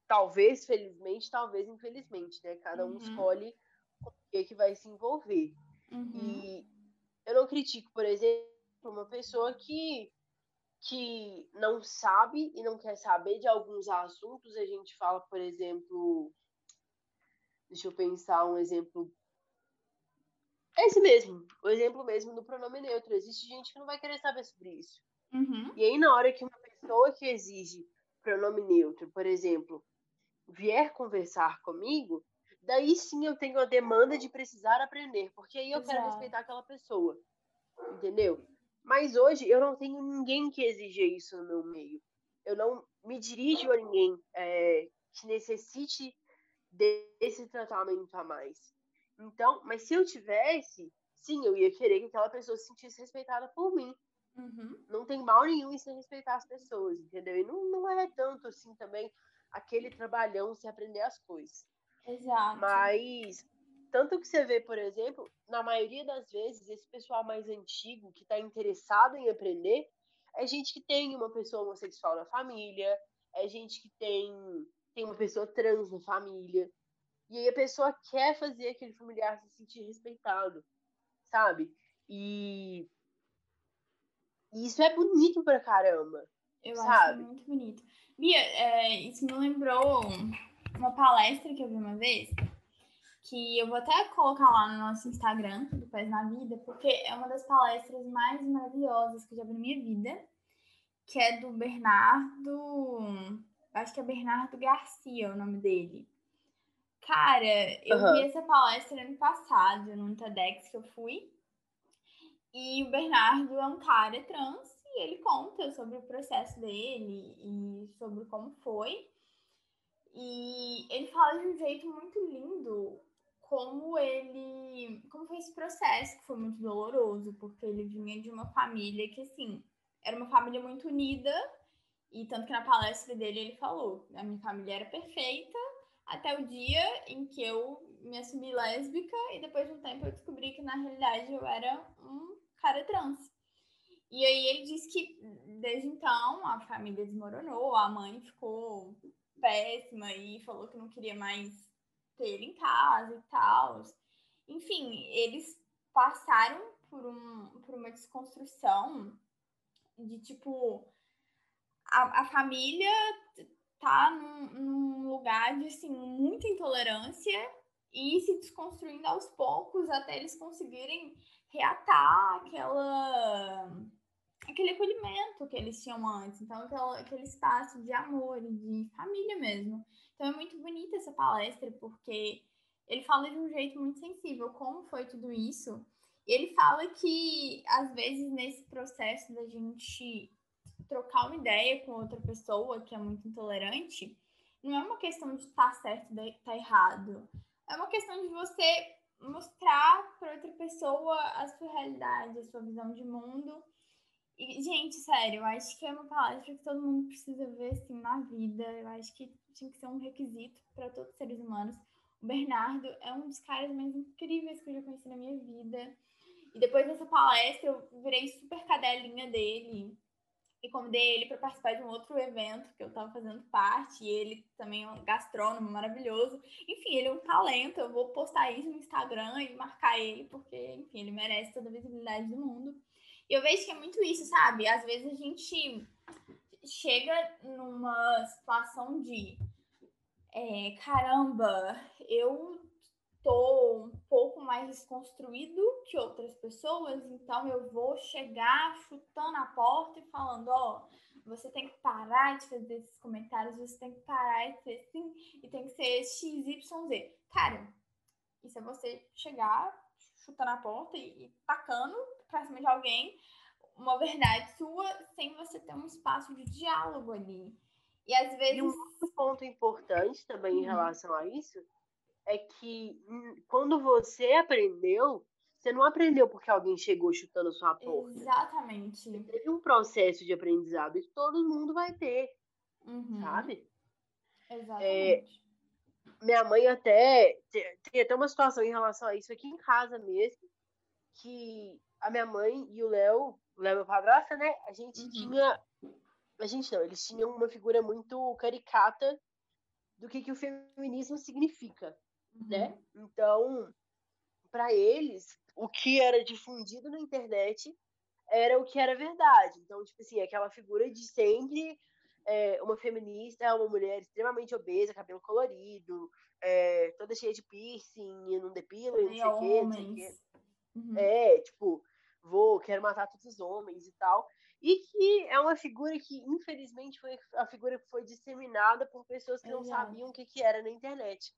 Talvez, felizmente, talvez, infelizmente, né? Cada um Uhum. escolhe com o que, que vai se envolver. Uhum. E eu não critico, por exemplo, uma pessoa que, que não sabe e não quer saber de alguns assuntos. A gente fala, por exemplo. Deixa eu pensar um exemplo. Esse mesmo, o exemplo mesmo do pronome neutro. Existe gente que não vai querer saber sobre isso. Uhum. E aí, na hora que uma pessoa que exige pronome neutro, por exemplo, vier conversar comigo, daí sim eu tenho a demanda de precisar aprender, porque aí eu quero Exato. respeitar aquela pessoa. Entendeu? Mas hoje eu não tenho ninguém que exija isso no meu meio. Eu não me dirijo a ninguém é, que necessite desse tratamento a mais. Então, mas se eu tivesse, sim, eu ia querer que aquela pessoa se sentisse respeitada por mim Uhum. não tem mal nenhum em se respeitar as pessoas, entendeu? E não, não é tanto assim também aquele trabalhão se aprender as coisas. Exato. Mas, tanto que você vê, por exemplo, na maioria das vezes, esse pessoal mais antigo que está interessado em aprender é gente que tem uma pessoa homossexual na família, é gente que tem, tem uma pessoa trans na família. E aí a pessoa quer fazer aquele familiar se sentir respeitado, sabe? E e isso é bonito pra caramba. Eu sabe? acho muito bonito. Bia, é, isso me lembrou uma palestra que eu vi uma vez, que eu vou até colocar lá no nosso Instagram, do Pés na Vida, porque é uma das palestras mais maravilhosas que eu já vi na minha vida, que é do Bernardo. Acho que é Bernardo Garcia o nome dele. Cara, eu Aham. vi essa palestra ano passado, num TEDx que eu fui. E o Bernardo é um cara trans e ele conta sobre o processo dele e sobre como foi. E ele fala de um jeito muito lindo como ele. como foi esse processo, que foi muito doloroso, porque ele vinha de uma família que, assim, era uma família muito unida. E tanto que na palestra dele ele falou: a minha família era perfeita até o dia em que eu me assumi lésbica e depois de um tempo eu descobri que na realidade eu era um cara trans. E aí ele disse que desde então a família desmoronou, a mãe ficou péssima e falou que não queria mais ter ele em casa e tal. Enfim, eles passaram por, um, por uma desconstrução de tipo a, a família tá num, num lugar de assim, muita intolerância e se desconstruindo aos poucos até eles conseguirem reatar aquela aquele acolhimento que eles tinham antes, então aquela, aquele espaço de amor e de família mesmo. Então é muito bonita essa palestra porque ele fala de um jeito muito sensível como foi tudo isso. E ele fala que às vezes nesse processo da gente trocar uma ideia com outra pessoa que é muito intolerante, não é uma questão de estar tá certo e estar tá errado. É uma questão de você mostrar para outra pessoa a sua realidade, a sua visão de mundo E, gente, sério, eu acho que é uma palestra que todo mundo precisa ver assim na vida. Eu acho que tinha que ser um requisito para todos os seres humanos. O Bernardo é um dos caras mais incríveis que eu já conheci na minha vida. E depois dessa palestra, eu virei super cadelinha dele e convidei ele para participar de um outro evento que eu estava fazendo parte. E ele também é um gastrônomo maravilhoso. Enfim, ele é um talento. Eu vou postar isso no Instagram e marcar ele, porque, enfim, ele merece toda a visibilidade do mundo. E eu vejo que é muito isso, sabe? Às vezes a gente chega numa situação de é, caramba, eu tô um pouco mais desconstruído que outras pessoas, então eu vou chegar chutando a porta e falando, ó, oh, você tem que parar de fazer esses comentários, você tem que parar de ser assim, e tem que ser XYZ. Cara, isso é você chegar, chutando a porta e, e tacando pra cima de alguém uma verdade sua sem você ter um espaço de diálogo ali. E às vezes. E um outro ponto importante também em uhum. relação a isso é que hum, quando você aprendeu, você não aprendeu porque alguém chegou chutando sua porta. Exatamente. Você teve um processo de aprendizado e todo mundo vai ter. Uhum. Sabe? Exatamente. É, minha mãe até. Tem até uma situação em relação a isso aqui em casa mesmo. Que a minha mãe e o Léo, o Léo meu padrasto, né? A gente uhum. tinha. A gente não, eles tinham uma figura muito caricata do que, que o feminismo significa né? Uhum. Então, para eles, o que era difundido na internet era o que era verdade. Então, tipo assim, aquela figura de sempre é, uma feminista, uma mulher extremamente obesa, cabelo colorido, é, toda cheia de piercing, não depila, não sei o quê, não sei o quê. Uhum. É, tipo, vou, quero matar todos os homens e tal. E que é uma figura que, infelizmente, foi a figura que foi disseminada por pessoas que não sabiam o que, que era na internet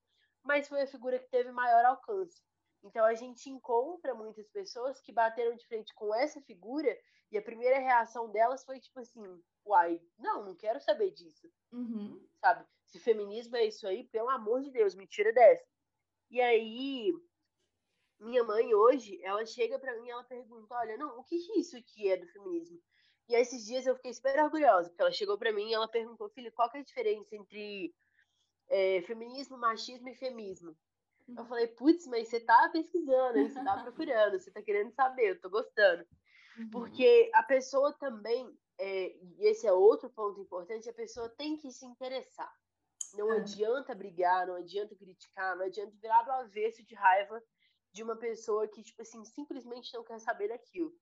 mas foi a figura que teve maior alcance. Então a gente encontra muitas pessoas que bateram de frente com essa figura e a primeira reação delas foi tipo assim: uai, não, não quero saber disso. Uhum. Sabe? Se feminismo é isso aí, pelo amor de Deus, me tira dessa. E aí, minha mãe hoje, ela chega para mim e ela pergunta: olha, não, o que é isso que é do feminismo? E esses dias eu fiquei super orgulhosa, porque ela chegou para mim e ela perguntou: filho, qual que é a diferença entre é, feminismo, machismo e feminismo. Eu uhum. falei, putz, mas você tá pesquisando, hein? você tá procurando, você tá querendo saber, eu tô gostando. Uhum. Porque a pessoa também, é, e esse é outro ponto importante, a pessoa tem que se interessar. Não é. adianta brigar, não adianta criticar, não adianta virar do avesso de raiva de uma pessoa que, tipo assim, simplesmente não quer saber daquilo.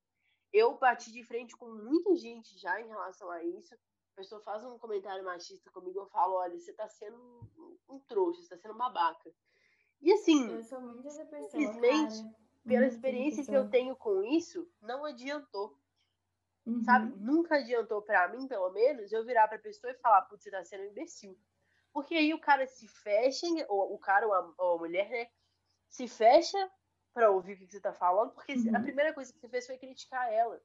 Eu bati de frente com muita gente já em relação a isso, a pessoa faz um comentário machista comigo, eu falo, olha, você tá sendo um, um trouxa, você tá sendo babaca. E assim, pessoa, simplesmente, cara. pela experiência que eu tenho com isso, não adiantou. Uhum. Sabe? Nunca adiantou para mim, pelo menos, eu virar pra pessoa e falar, putz, você tá sendo um imbecil. Porque aí o cara se fecha, ou o cara ou a, ou a mulher, né? Se fecha pra ouvir o que você tá falando, porque uhum. a primeira coisa que você fez foi criticar ela.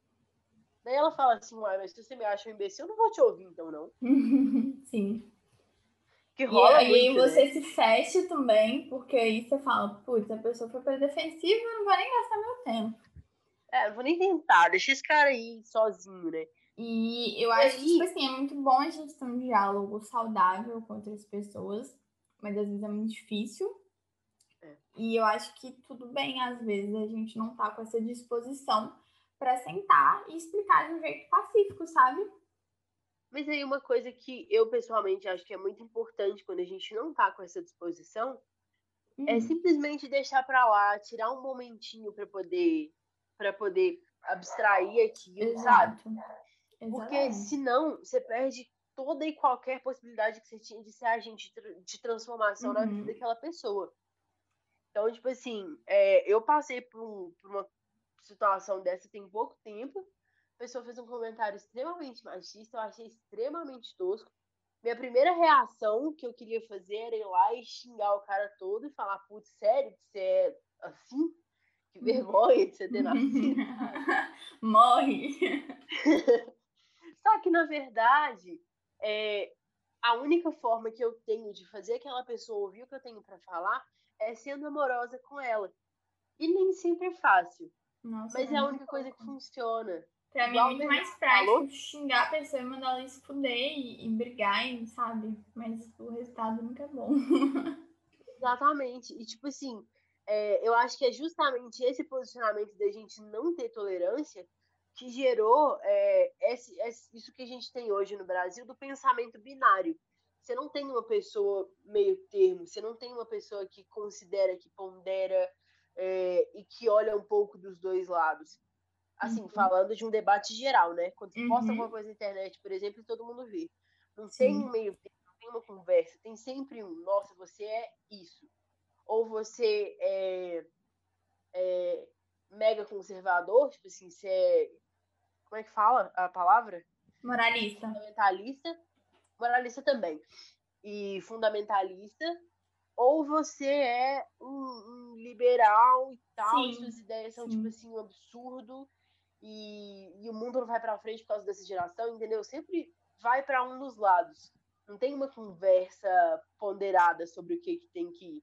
Daí ela fala assim, uai, mas se você me acha um imbecil, eu não vou te ouvir, então não. Sim. Que rola e aí você né? se fecha também, porque aí você fala, putz, a pessoa foi pra defensiva, eu não vou nem gastar meu tempo. É, não vou nem tentar, deixa esse cara aí sozinho, né? E eu acho que, tipo assim, é muito bom a gente ter um diálogo saudável com outras pessoas, mas às vezes é muito difícil. É. E eu acho que tudo bem, às vezes, a gente não tá com essa disposição para sentar e explicar de um jeito pacífico, sabe? Mas aí uma coisa que eu pessoalmente acho que é muito importante quando a gente não tá com essa disposição é uhum. é simplesmente deixar para lá, tirar um momentinho para poder para poder abstrair aquilo, Exato. sabe? Exatamente. Porque senão você perde toda e qualquer possibilidade que você tinha de ser agente de transformação uhum. na vida uhum. daquela pessoa. Então, tipo assim, é, eu passei por, um, por uma situação dessa tem pouco tempo. A pessoa fez um comentário extremamente machista, eu achei extremamente tosco. Minha primeira reação que eu queria fazer era ir lá e xingar o cara todo e falar, putz, sério que você é assim? Que vergonha de você ter nascido. Morre! Só que, na verdade, é, a única forma que eu tenho de fazer aquela pessoa ouvir o que eu tenho para falar é sendo amorosa com ela. E nem sempre é fácil. Nossa, Mas é a única coisa que funciona. Pra mim é muito mais prático falou. xingar a pessoa e mandar ela se fuder e, e brigar, e, sabe? Mas o resultado nunca é bom. Exatamente. E tipo assim, é, eu acho que é justamente esse posicionamento da gente não ter tolerância que gerou é, esse, esse, isso que a gente tem hoje no Brasil do pensamento binário. Você não tem uma pessoa meio termo, você não tem uma pessoa que considera, que pondera é, e que olha um pouco dos dois lados. Assim, uhum. falando de um debate geral, né? Quando você uhum. posta alguma coisa na internet, por exemplo, todo mundo vê. Não Sim. tem um meio termo, não tem uma conversa, tem sempre um, nossa, você é isso. Ou você é, é mega conservador, tipo assim, você é como é que fala a palavra? Moralista. Fundamentalista. Moralista também. E fundamentalista. Ou você é um, um liberal e tal, sim, e suas ideias são, sim. tipo assim, um absurdo. E, e o mundo não vai para frente por causa dessa geração, entendeu? Sempre vai para um dos lados. Não tem uma conversa ponderada sobre o que, que tem que,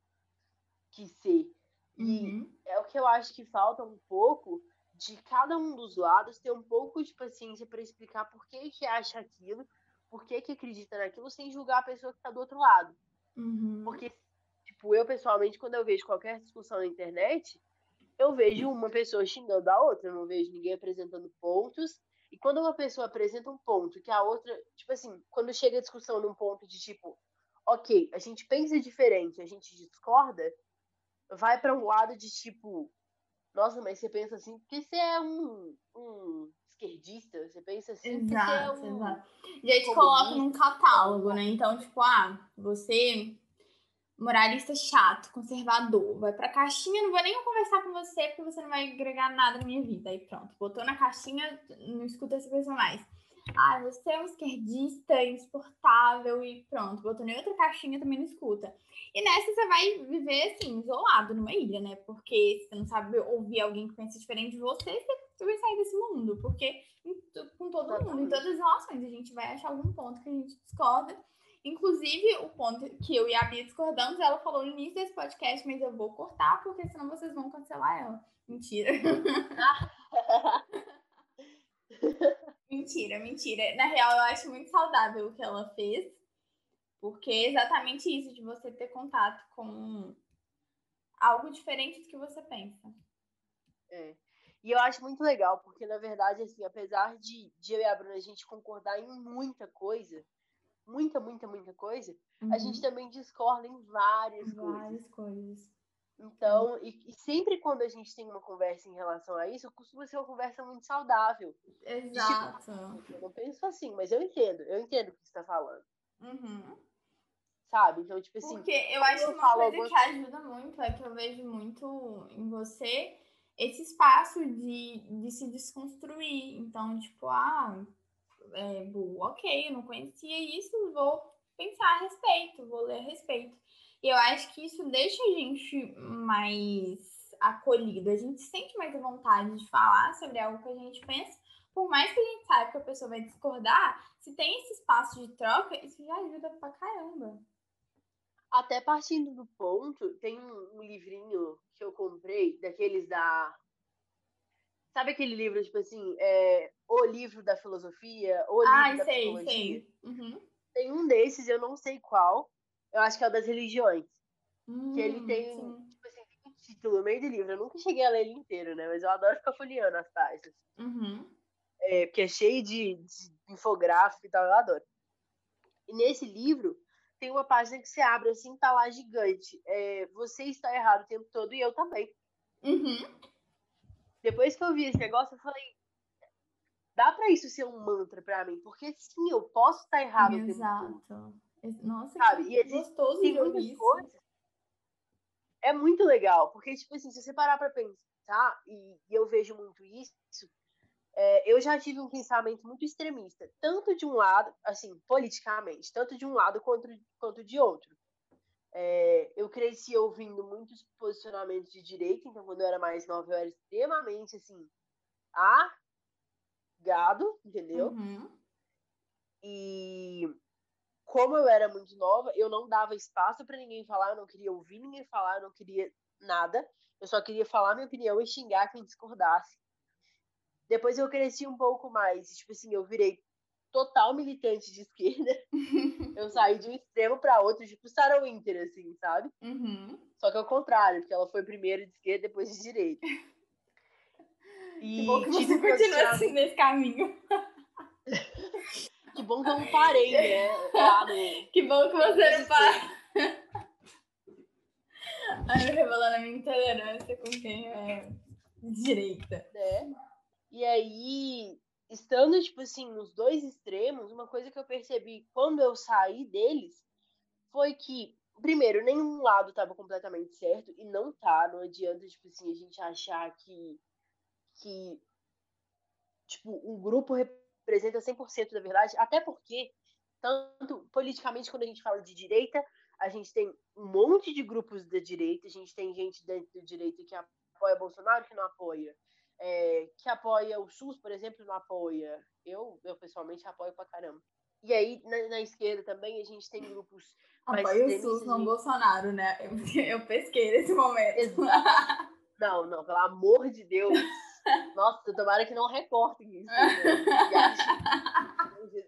que ser. E uhum. é o que eu acho que falta um pouco de cada um dos lados ter um pouco de paciência para explicar por que, que acha aquilo, por que, que acredita naquilo, sem julgar a pessoa que está do outro lado. Uhum. Porque, tipo, eu pessoalmente, quando eu vejo qualquer discussão na internet, eu vejo uma pessoa xingando a outra, eu não vejo ninguém apresentando pontos. E quando uma pessoa apresenta um ponto que a outra, tipo assim, quando chega a discussão num ponto de tipo, ok, a gente pensa diferente, a gente discorda, vai para um lado de tipo, nossa, mas você pensa assim, porque você é um, um esquerdista, você pensa assim, exato, você é um. Exato. E aí te coloca num catálogo, né? Então, tipo, ah, você moralista chato, conservador, vai pra caixinha, não vou nem conversar com você porque você não vai agregar nada na minha vida. Aí pronto, botou na caixinha, não escuta essa pessoa mais. Ah, você é um esquerdista insuportável e pronto, botou em outra caixinha também não escuta. E nessa você vai viver assim, isolado numa ilha, né? Porque se você não sabe ouvir alguém que pensa diferente de você, você vai sair desse mundo. Porque com todo mundo, em todas as relações, a gente vai achar algum ponto que a gente discorda. Inclusive, o ponto que eu e a Bia discordamos, ela falou no início desse podcast, mas eu vou cortar, porque senão vocês vão cancelar ela. Mentira. Mentira, mentira. Na real, eu acho muito saudável o que ela fez, porque é exatamente isso, de você ter contato com algo diferente do que você pensa. É. E eu acho muito legal, porque na verdade, assim, apesar de, de eu e a Bruna a gente concordar em muita coisa, muita, muita, muita coisa, uhum. a gente também discorda em várias, várias coisas. coisas. Então, e, e, sempre quando a gente tem uma conversa em relação a isso, costuma ser uma conversa muito saudável. Exato. Tipo, eu não penso assim, mas eu entendo, eu entendo o que você está falando. Uhum. Sabe? Então, tipo assim. Porque eu acho que uma coisa que ajuda muito é que eu vejo muito em você esse espaço de, de se desconstruir. Então, tipo, ah, é, ok, eu não conhecia isso, vou pensar a respeito, vou ler a respeito. E eu acho que isso deixa a gente mais acolhido. A gente sente mais a vontade de falar sobre algo que a gente pensa. Por mais que a gente saiba que a pessoa vai discordar, se tem esse espaço de troca, isso já ajuda pra caramba. Até partindo do ponto, tem um, um livrinho que eu comprei, daqueles da. Sabe aquele livro, tipo assim, é, o livro da filosofia, o livro ah, da sei, psicologia? Sei. Uhum. Tem um desses, eu não sei qual, eu acho que é o das religiões. Hum, que ele tem, tipo assim, tem um título no meio do livro. Eu nunca cheguei a ler ele inteiro, né? Mas eu adoro ficar folheando as páginas. Uhum. É, porque é cheio de, de infográfico e tal, eu adoro. E nesse livro, tem uma página que você abre assim, tá lá gigante. É, você está errado o tempo todo e eu também. Uhum. Depois que eu vi esse negócio, eu falei, dá para isso ser um mantra para mim, porque sim, eu posso estar errado Exato. Nossa, Sabe? que e gostoso tem muitas isso. coisas. É muito legal, porque, tipo assim, se você parar pra pensar, e, e eu vejo muito isso, é, eu já tive um pensamento muito extremista, tanto de um lado, assim, politicamente, tanto de um lado quanto, quanto de outro. É, eu cresci ouvindo muitos posicionamentos de direita, então quando eu era mais nova eu era extremamente, assim, a gado, entendeu? Uhum. E como eu era muito nova, eu não dava espaço para ninguém falar, eu não queria ouvir ninguém falar, eu não queria nada. Eu só queria falar minha opinião e xingar quem discordasse. Depois eu cresci um pouco mais. Tipo assim, eu virei total militante de esquerda. eu saí de um extremo para outro, tipo Sarah Winter, assim, sabe? Uhum. Só que ao contrário, porque ela foi primeiro de esquerda, depois de direita. E que bom que você continua assim nesse caminho. que bom que eu não parei, né? Lá no... Que bom que você não parou. Ai, revelando a minha intolerância com quem é direita. É. E aí, estando, tipo assim, nos dois extremos, uma coisa que eu percebi quando eu saí deles foi que, primeiro, nenhum lado estava completamente certo, e não tá, não adianta, tipo assim, a gente achar que, que tipo, um grupo representa 100% da verdade, até porque, tanto politicamente, quando a gente fala de direita, a gente tem um monte de grupos da direita, a gente tem gente dentro da direita que apoia Bolsonaro, que não apoia é, que apoia o SUS, por exemplo, não apoia. Eu, eu pessoalmente apoio pra caramba. E aí, na, na esquerda também, a gente tem grupos. Apoia o SUS, não Bolsonaro, né? Eu, eu pesquei nesse momento. Não, não, pelo amor de Deus. Nossa, tomara que não recortem isso. Né?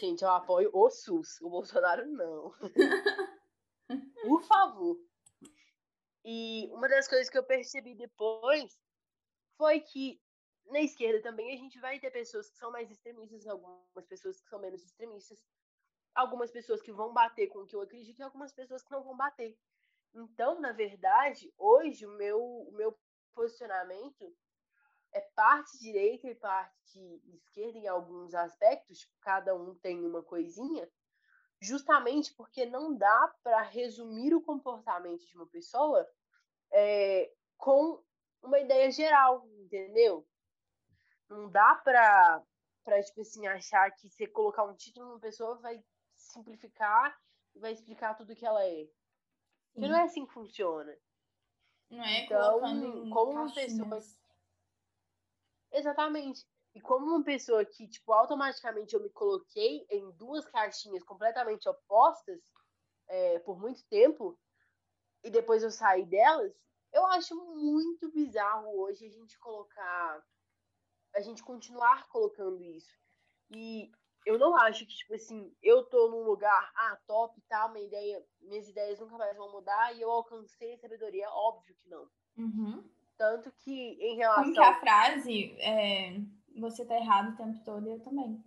Gente, eu apoio o SUS, o Bolsonaro não. Por favor. E uma das coisas que eu percebi depois foi que na esquerda também a gente vai ter pessoas que são mais extremistas, algumas pessoas que são menos extremistas, algumas pessoas que vão bater com o que eu acredito e algumas pessoas que não vão bater. Então, na verdade, hoje o meu, o meu posicionamento é parte direita e parte esquerda em alguns aspectos, tipo, cada um tem uma coisinha, justamente porque não dá para resumir o comportamento de uma pessoa é, com uma ideia geral, entendeu? Não dá pra, pra tipo assim, achar que você colocar um título numa pessoa vai simplificar e vai explicar tudo que ela é. Porque não é assim que funciona. Não é então, como uma pessoa. Exatamente. E como uma pessoa que, tipo, automaticamente eu me coloquei em duas caixinhas completamente opostas é, por muito tempo, e depois eu saí delas, eu acho muito bizarro hoje a gente colocar. A gente continuar colocando isso. E eu não acho que, tipo assim, eu tô num lugar, ah, top, tá, uma ideia, minhas ideias nunca mais vão mudar e eu alcancei a sabedoria. Óbvio que não. Uhum. Tanto que em relação. Como que a frase, é, você tá errado o tempo todo e eu também.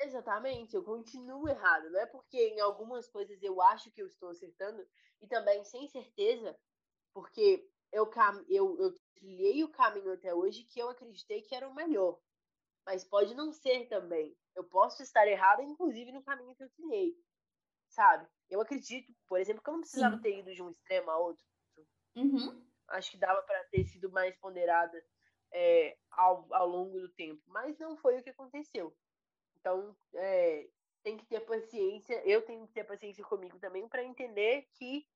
Exatamente, eu continuo errado. Não é porque em algumas coisas eu acho que eu estou acertando e também sem certeza porque eu, eu, eu trilhei o caminho até hoje que eu acreditei que era o melhor. Mas pode não ser também. Eu posso estar errada, inclusive, no caminho que eu trilhei. Sabe? Eu acredito, por exemplo, que eu não precisava Sim. ter ido de um extremo a outro. Uhum. Acho que dava para ter sido mais ponderada é, ao, ao longo do tempo. Mas não foi o que aconteceu. Então, é, tem que ter paciência. Eu tenho que ter paciência comigo também para entender que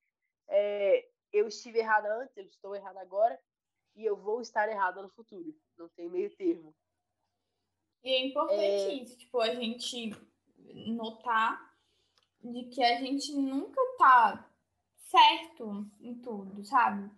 é, eu estive errada antes, eu estou errada agora e eu vou estar errada no futuro. Não tem meio termo. E é importante é... isso, tipo, a gente notar de que a gente nunca tá certo em tudo, sabe?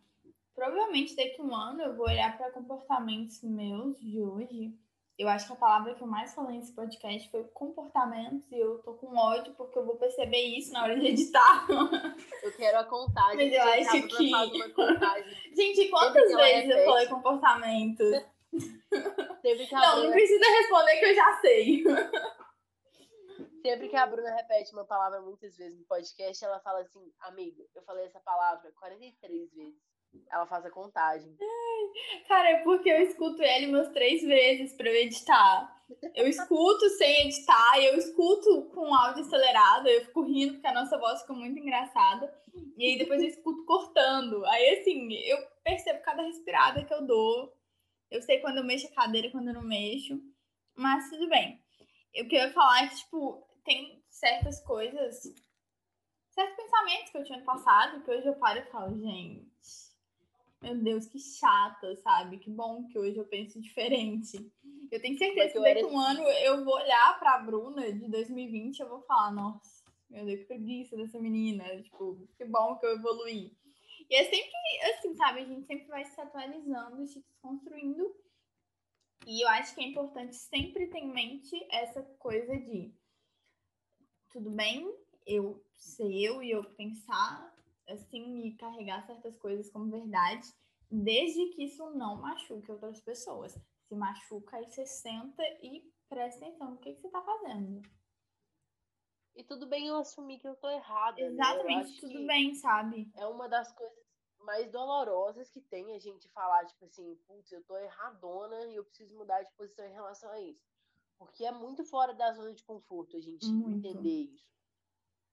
Provavelmente daqui a um ano eu vou olhar para comportamentos meus de hoje eu acho que a palavra que eu mais falei nesse podcast foi comportamentos e eu tô com ódio porque eu vou perceber isso na hora de editar. Eu quero a contagem. Mas eu acho que. Gente, quantas vezes eu falei comportamentos? Sempre que a não, Bruna... não precisa responder que eu já sei. Sempre que a Bruna repete uma palavra muitas vezes no podcast, ela fala assim, amiga, eu falei essa palavra 43 vezes. Ela faz a contagem. Cara, é porque eu escuto ele umas três vezes pra eu editar. Eu escuto sem editar, eu escuto com áudio acelerado, eu fico rindo porque a nossa voz ficou muito engraçada. E aí depois eu escuto cortando. Aí assim, eu percebo cada respirada que eu dou. Eu sei quando eu mexo a cadeira, quando eu não mexo. Mas tudo bem. O que eu ia falar é que, tipo, tem certas coisas, certos pensamentos que eu tinha no passado, que hoje eu paro e falo, gente meu Deus, que chata, sabe? Que bom que hoje eu penso diferente. Eu tenho certeza que daqui a um ano eu vou olhar pra Bruna de 2020 e eu vou falar, nossa, meu Deus, que preguiça dessa menina. Tipo, que bom que eu evoluí. E é sempre assim, sabe? A gente sempre vai se atualizando, se desconstruindo. E eu acho que é importante sempre ter em mente essa coisa de tudo bem eu ser eu e eu pensar assim e carregar certas coisas como verdade, desde que isso não machuque outras pessoas. Se machuca, aí você senta e presta atenção no que, que você tá fazendo. E tudo bem eu assumir que eu tô errada. Exatamente, né? tudo bem, sabe? É uma das coisas mais dolorosas que tem a gente falar, tipo assim, putz, eu tô erradona e eu preciso mudar de posição em relação a isso. Porque é muito fora da zona de conforto a gente muito. entender isso.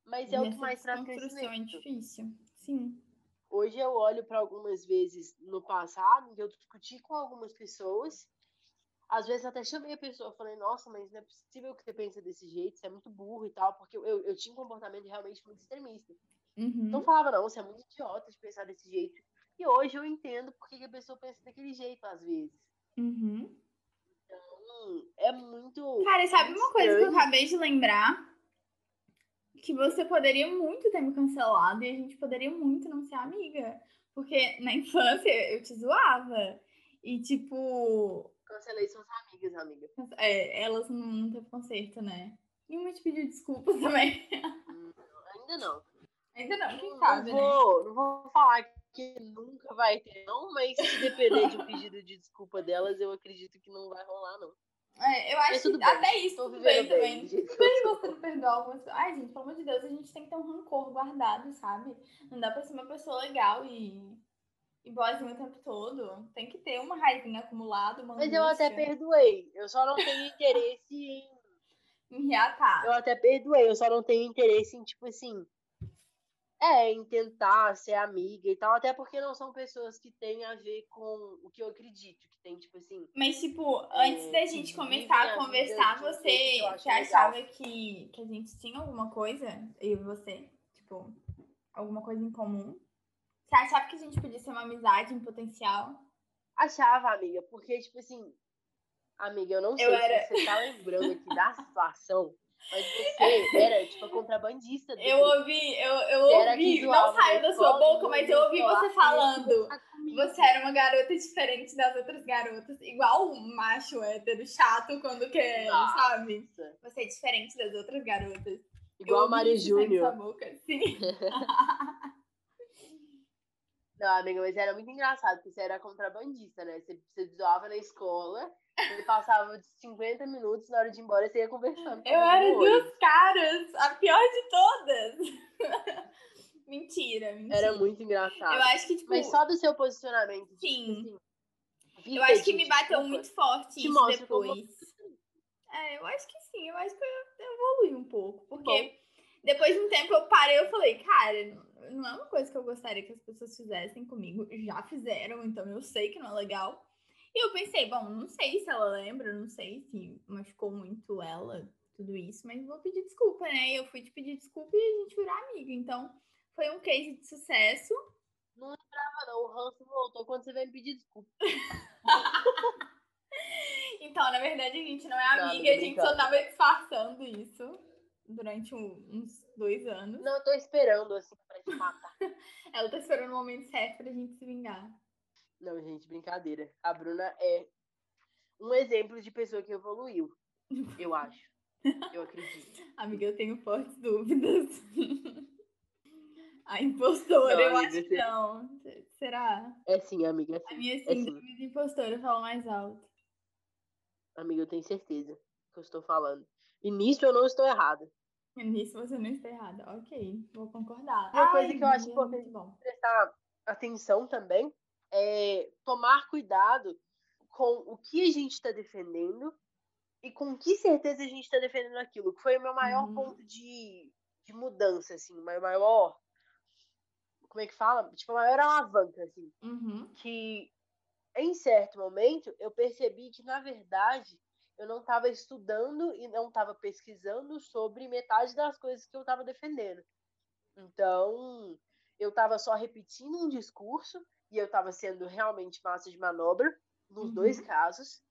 Mas é e o que mais traz é crescimento. é difícil, sim. Hoje eu olho para algumas vezes no passado, que eu discuti com algumas pessoas às vezes até chamei a pessoa, falei, nossa, mas não é possível que você pense desse jeito, você é muito burro e tal, porque eu, eu tinha um comportamento realmente muito extremista. Uhum. Não falava, não, você é muito idiota de pensar desse jeito. E hoje eu entendo porque que a pessoa pensa daquele jeito, às vezes. Uhum. Então, é muito. Cara, e sabe muito uma coisa que eu acabei de lembrar? Que você poderia muito ter me cancelado e a gente poderia muito não ser amiga. Porque na infância eu te zoava. E, tipo, cancelei suas amigas, amiga. É, elas não, não teve conserto, né? E uma te pediu desculpas também. Hum, ainda não. Ainda não, quem não, sabe, não vou, né? Não vou falar que nunca vai ter, não, mas se depender de um pedido de desculpa delas, eu acredito que não vai rolar, não. É, eu acho que bem. até isso tudo bem, bem também. Tudo bem você perdoar algumas Ai, gente, pelo amor de Deus, a gente tem que ter um rancor guardado, sabe? Não dá pra ser uma pessoa legal e e boazinha o tempo todo. Tem que ter uma raivinha acumulada, uma Mas angústia. eu até perdoei. Eu só não tenho interesse em. em reatar. Eu até perdoei, eu só não tenho interesse em, tipo assim. É, em tentar ser amiga e tal, até porque não são pessoas que têm a ver com o que eu acredito, que tem, tipo assim. Mas, tipo, antes é, da gente começar a conversar, você, você achava que, que a gente tinha alguma coisa, eu e você? Tipo, alguma coisa em comum? Você achava que a gente podia ser uma amizade em potencial? Achava, amiga, porque, tipo assim, amiga, eu não sei eu se era... você tá lembrando aqui da situação, mas você era, tipo, a contrabandista. Eu ouvi, eu, eu ouvi, não saiu da sua boca, mas eu ouvi você falando. Você era uma garota diferente das outras garotas, igual um macho hétero chato quando quer, Nossa. sabe? Você é diferente das outras garotas. Igual a Maria Júnior. Sim. Não, amiga, mas era muito engraçado, porque você era contrabandista, né? Você, você zoava na escola, ele passava de 50 minutos, na hora de ir embora você ia conversando. Eu era duas caras, a pior de todas. mentira, mentira. Era muito engraçado. Eu acho que, tipo... Mas só do seu posicionamento. Tipo sim. Tipo assim, eu acho que me bateu desculpa, muito forte isso depois. Como... É, eu acho que sim, eu acho que eu evolui um pouco, porque... Bom. Depois de um tempo eu parei e falei, cara, não é uma coisa que eu gostaria que as pessoas fizessem comigo. Já fizeram, então eu sei que não é legal. E eu pensei, bom, não sei se ela lembra, não sei se machucou muito ela, tudo isso, mas vou pedir desculpa, né? E eu fui te pedir desculpa e a gente virou amiga. Então, foi um case de sucesso. Não lembrava, não. O ranço voltou quando você veio me pedir desculpa. então, na verdade, a gente não é amiga, não, a gente só tava disfarçando isso durante um, uns dois anos. Não, eu tô esperando, assim, pra te matar. Ela tá esperando o momento certo pra gente se vingar. Não, gente, brincadeira. A Bruna é um exemplo de pessoa que evoluiu. Eu acho. Eu acredito. Amiga, eu tenho fortes dúvidas. A impostora, não, eu amiga, acho que não. Será? É sim, amiga. É sim. A minha síndrome é de impostora fala mais alto. Amiga, eu tenho certeza que eu estou falando. E nisso eu não estou errada. Nisso você não está errada. Ok, vou concordar. Uma Ai, coisa que eu acho importante prestar atenção também é tomar cuidado com o que a gente está defendendo e com que certeza a gente está defendendo aquilo. Que foi o meu maior uhum. ponto de, de mudança, assim, o meu maior. Como é que fala? Tipo, a maior alavanca, assim. Uhum. Que em certo momento eu percebi que, na verdade, eu não estava estudando e não estava pesquisando sobre metade das coisas que eu estava defendendo. Então, eu estava só repetindo um discurso e eu estava sendo realmente massa de manobra, nos uhum. dois casos,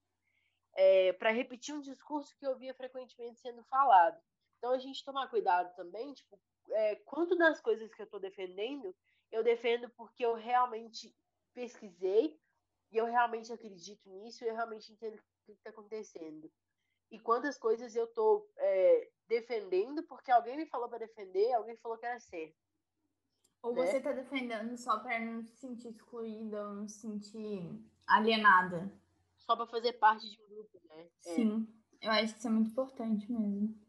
é, para repetir um discurso que eu via frequentemente sendo falado. Então, a gente tomar cuidado também, tipo, é, quanto das coisas que eu estou defendendo, eu defendo porque eu realmente pesquisei e eu realmente acredito nisso, e eu realmente entendo que está acontecendo. E quantas coisas eu tô é, defendendo porque alguém me falou para defender, alguém falou que era certo. Ou né? você tá defendendo só pra não se sentir excluída ou não se sentir alienada. Só para fazer parte de um grupo, né? É. Sim, eu acho que isso é muito importante mesmo.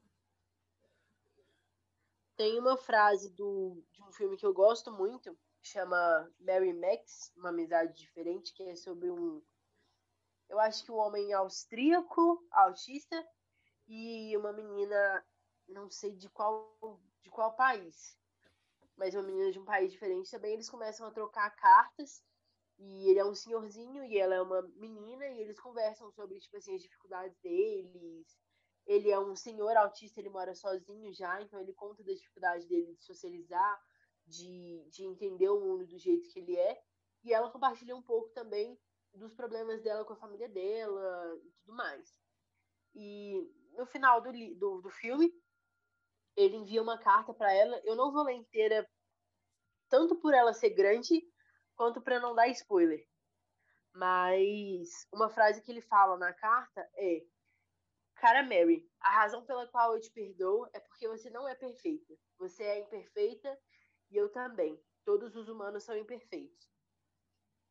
Tem uma frase do, de um filme que eu gosto muito, que chama Mary Max, Uma Amizade Diferente, que é sobre um. Eu acho que um homem austríaco, autista, e uma menina, não sei de qual, de qual país, mas uma menina de um país diferente também. Eles começam a trocar cartas, e ele é um senhorzinho e ela é uma menina, e eles conversam sobre tipo assim, as dificuldades deles, ele é um senhor autista, ele mora sozinho já, então ele conta da dificuldade dele de socializar, de, de entender o mundo do jeito que ele é. E ela compartilha um pouco também dos problemas dela com a família dela e tudo mais. E no final do, do, do filme, ele envia uma carta para ela. Eu não vou ler inteira, tanto por ela ser grande, quanto para não dar spoiler. Mas uma frase que ele fala na carta é Cara Mary, a razão pela qual eu te perdoo é porque você não é perfeita. Você é imperfeita e eu também. Todos os humanos são imperfeitos.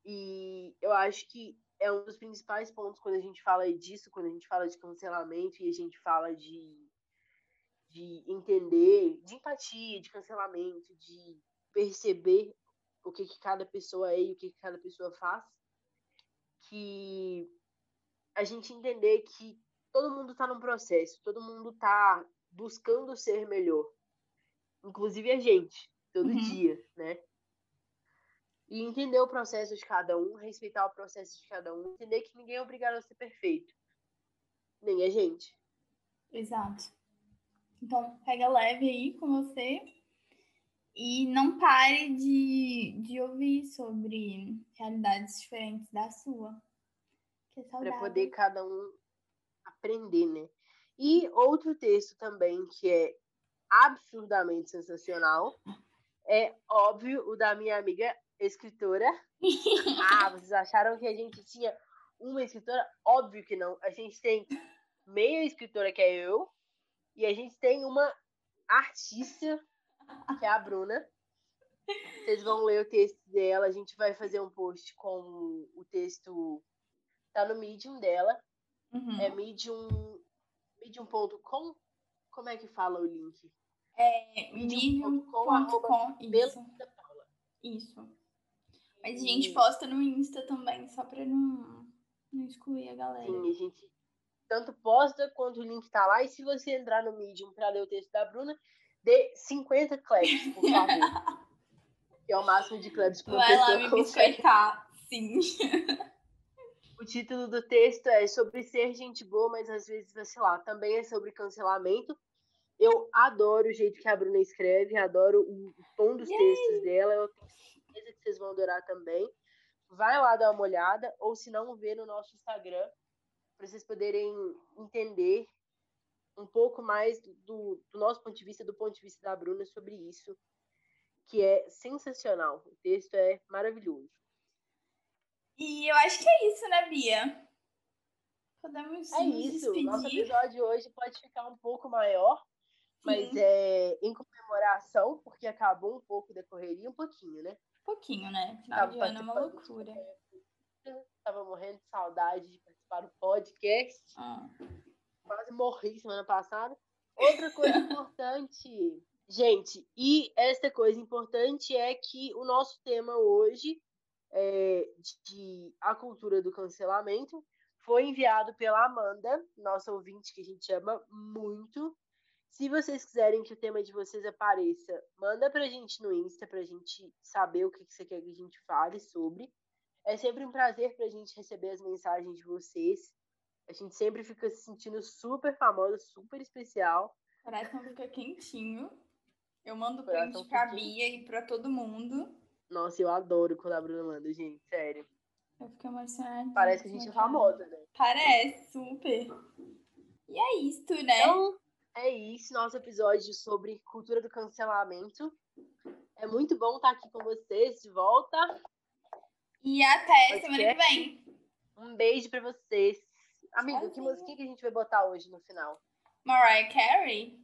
E eu acho que é um dos principais pontos quando a gente fala disso, quando a gente fala de cancelamento e a gente fala de, de entender, de empatia, de cancelamento, de perceber o que, que cada pessoa é e o que, que cada pessoa faz. Que a gente entender que todo mundo está num processo, todo mundo está buscando ser melhor. Inclusive a gente, todo Uhum. dia, né? E entender o processo de cada um, respeitar o processo de cada um, entender que ninguém é obrigado a ser perfeito. Nem a gente. Exato. Então, pega leve aí com você e não pare de, de ouvir sobre realidades diferentes da sua. Que é para poder cada um aprender, né? E outro texto também que é absurdamente sensacional é óbvio o da minha amiga escritora. ah, vocês acharam que a gente tinha uma escritora? Óbvio que não. A gente tem meia escritora que é eu e a gente tem uma artista que é a Bruna. Vocês vão ler o texto dela, a gente vai fazer um post com o texto tá no Medium dela. Uhum. É medium. Medium.com? Como é que fala o link? É medium.com, Belo isso, isso. Mas a gente E, posta no Insta também, só pra não, não excluir a galera. Sim, a gente tanto posta quanto o link tá lá. E se você entrar no Medium pra ler o texto da Bruna, dê 50 claps, por favor. que é o máximo de claps que uma Vai lá me consegue. biscoitar, sim. O título do texto é sobre ser gente boa, mas às vezes vacilar. Também é sobre cancelamento. Eu adoro o jeito que a Bruna escreve, adoro o tom dos textos dela. Eu tenho certeza que vocês vão adorar também. Vai lá dar uma olhada, ou se não, ver no nosso Instagram, para vocês poderem entender um pouco mais do, do nosso ponto de vista, do ponto de vista da Bruna sobre isso, que é sensacional. O texto é maravilhoso. E eu acho que é isso, né, Bia? Podemos É isso, o nosso despedir. episódio hoje pode ficar um pouco maior, mas Sim. é em comemoração, porque acabou um pouco da correria, um pouquinho, né? Pouquinho, né? Final de ano é uma loucura. Tava morrendo de saudade de participar do podcast. Ah, Quase morri semana passada. Outra coisa importante, gente, e esta coisa importante é que o nosso tema hoje é de a cultura do cancelamento foi enviado pela Amanda, nossa ouvinte que a gente ama muito. Se vocês quiserem que o tema de vocês apareça, manda pra gente no Insta pra gente saber o que que você quer que a gente fale sobre. É sempre um prazer pra gente receber as mensagens de vocês. A gente sempre fica se sentindo super famosa, super especial. o coração fica quentinho. Eu mando print pra. Bia e pra todo mundo. Nossa, eu adoro quando a Bruna manda, gente, sério. Eu fico emocionada. Parece que a gente é famosa, né? Parece, super. E é isto, né? Então, é isso, nosso episódio sobre cultura do cancelamento. É muito bom estar aqui com vocês de volta. E até Podcast. semana que vem. Um beijo pra vocês. Amiga, que musiquinha que a gente vai botar hoje no final? Mariah Carey?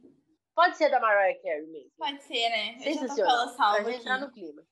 Pode ser da Mariah Carey mesmo. Pode ser, né? Eu já tô com ela salva Pra gente entrar no clima.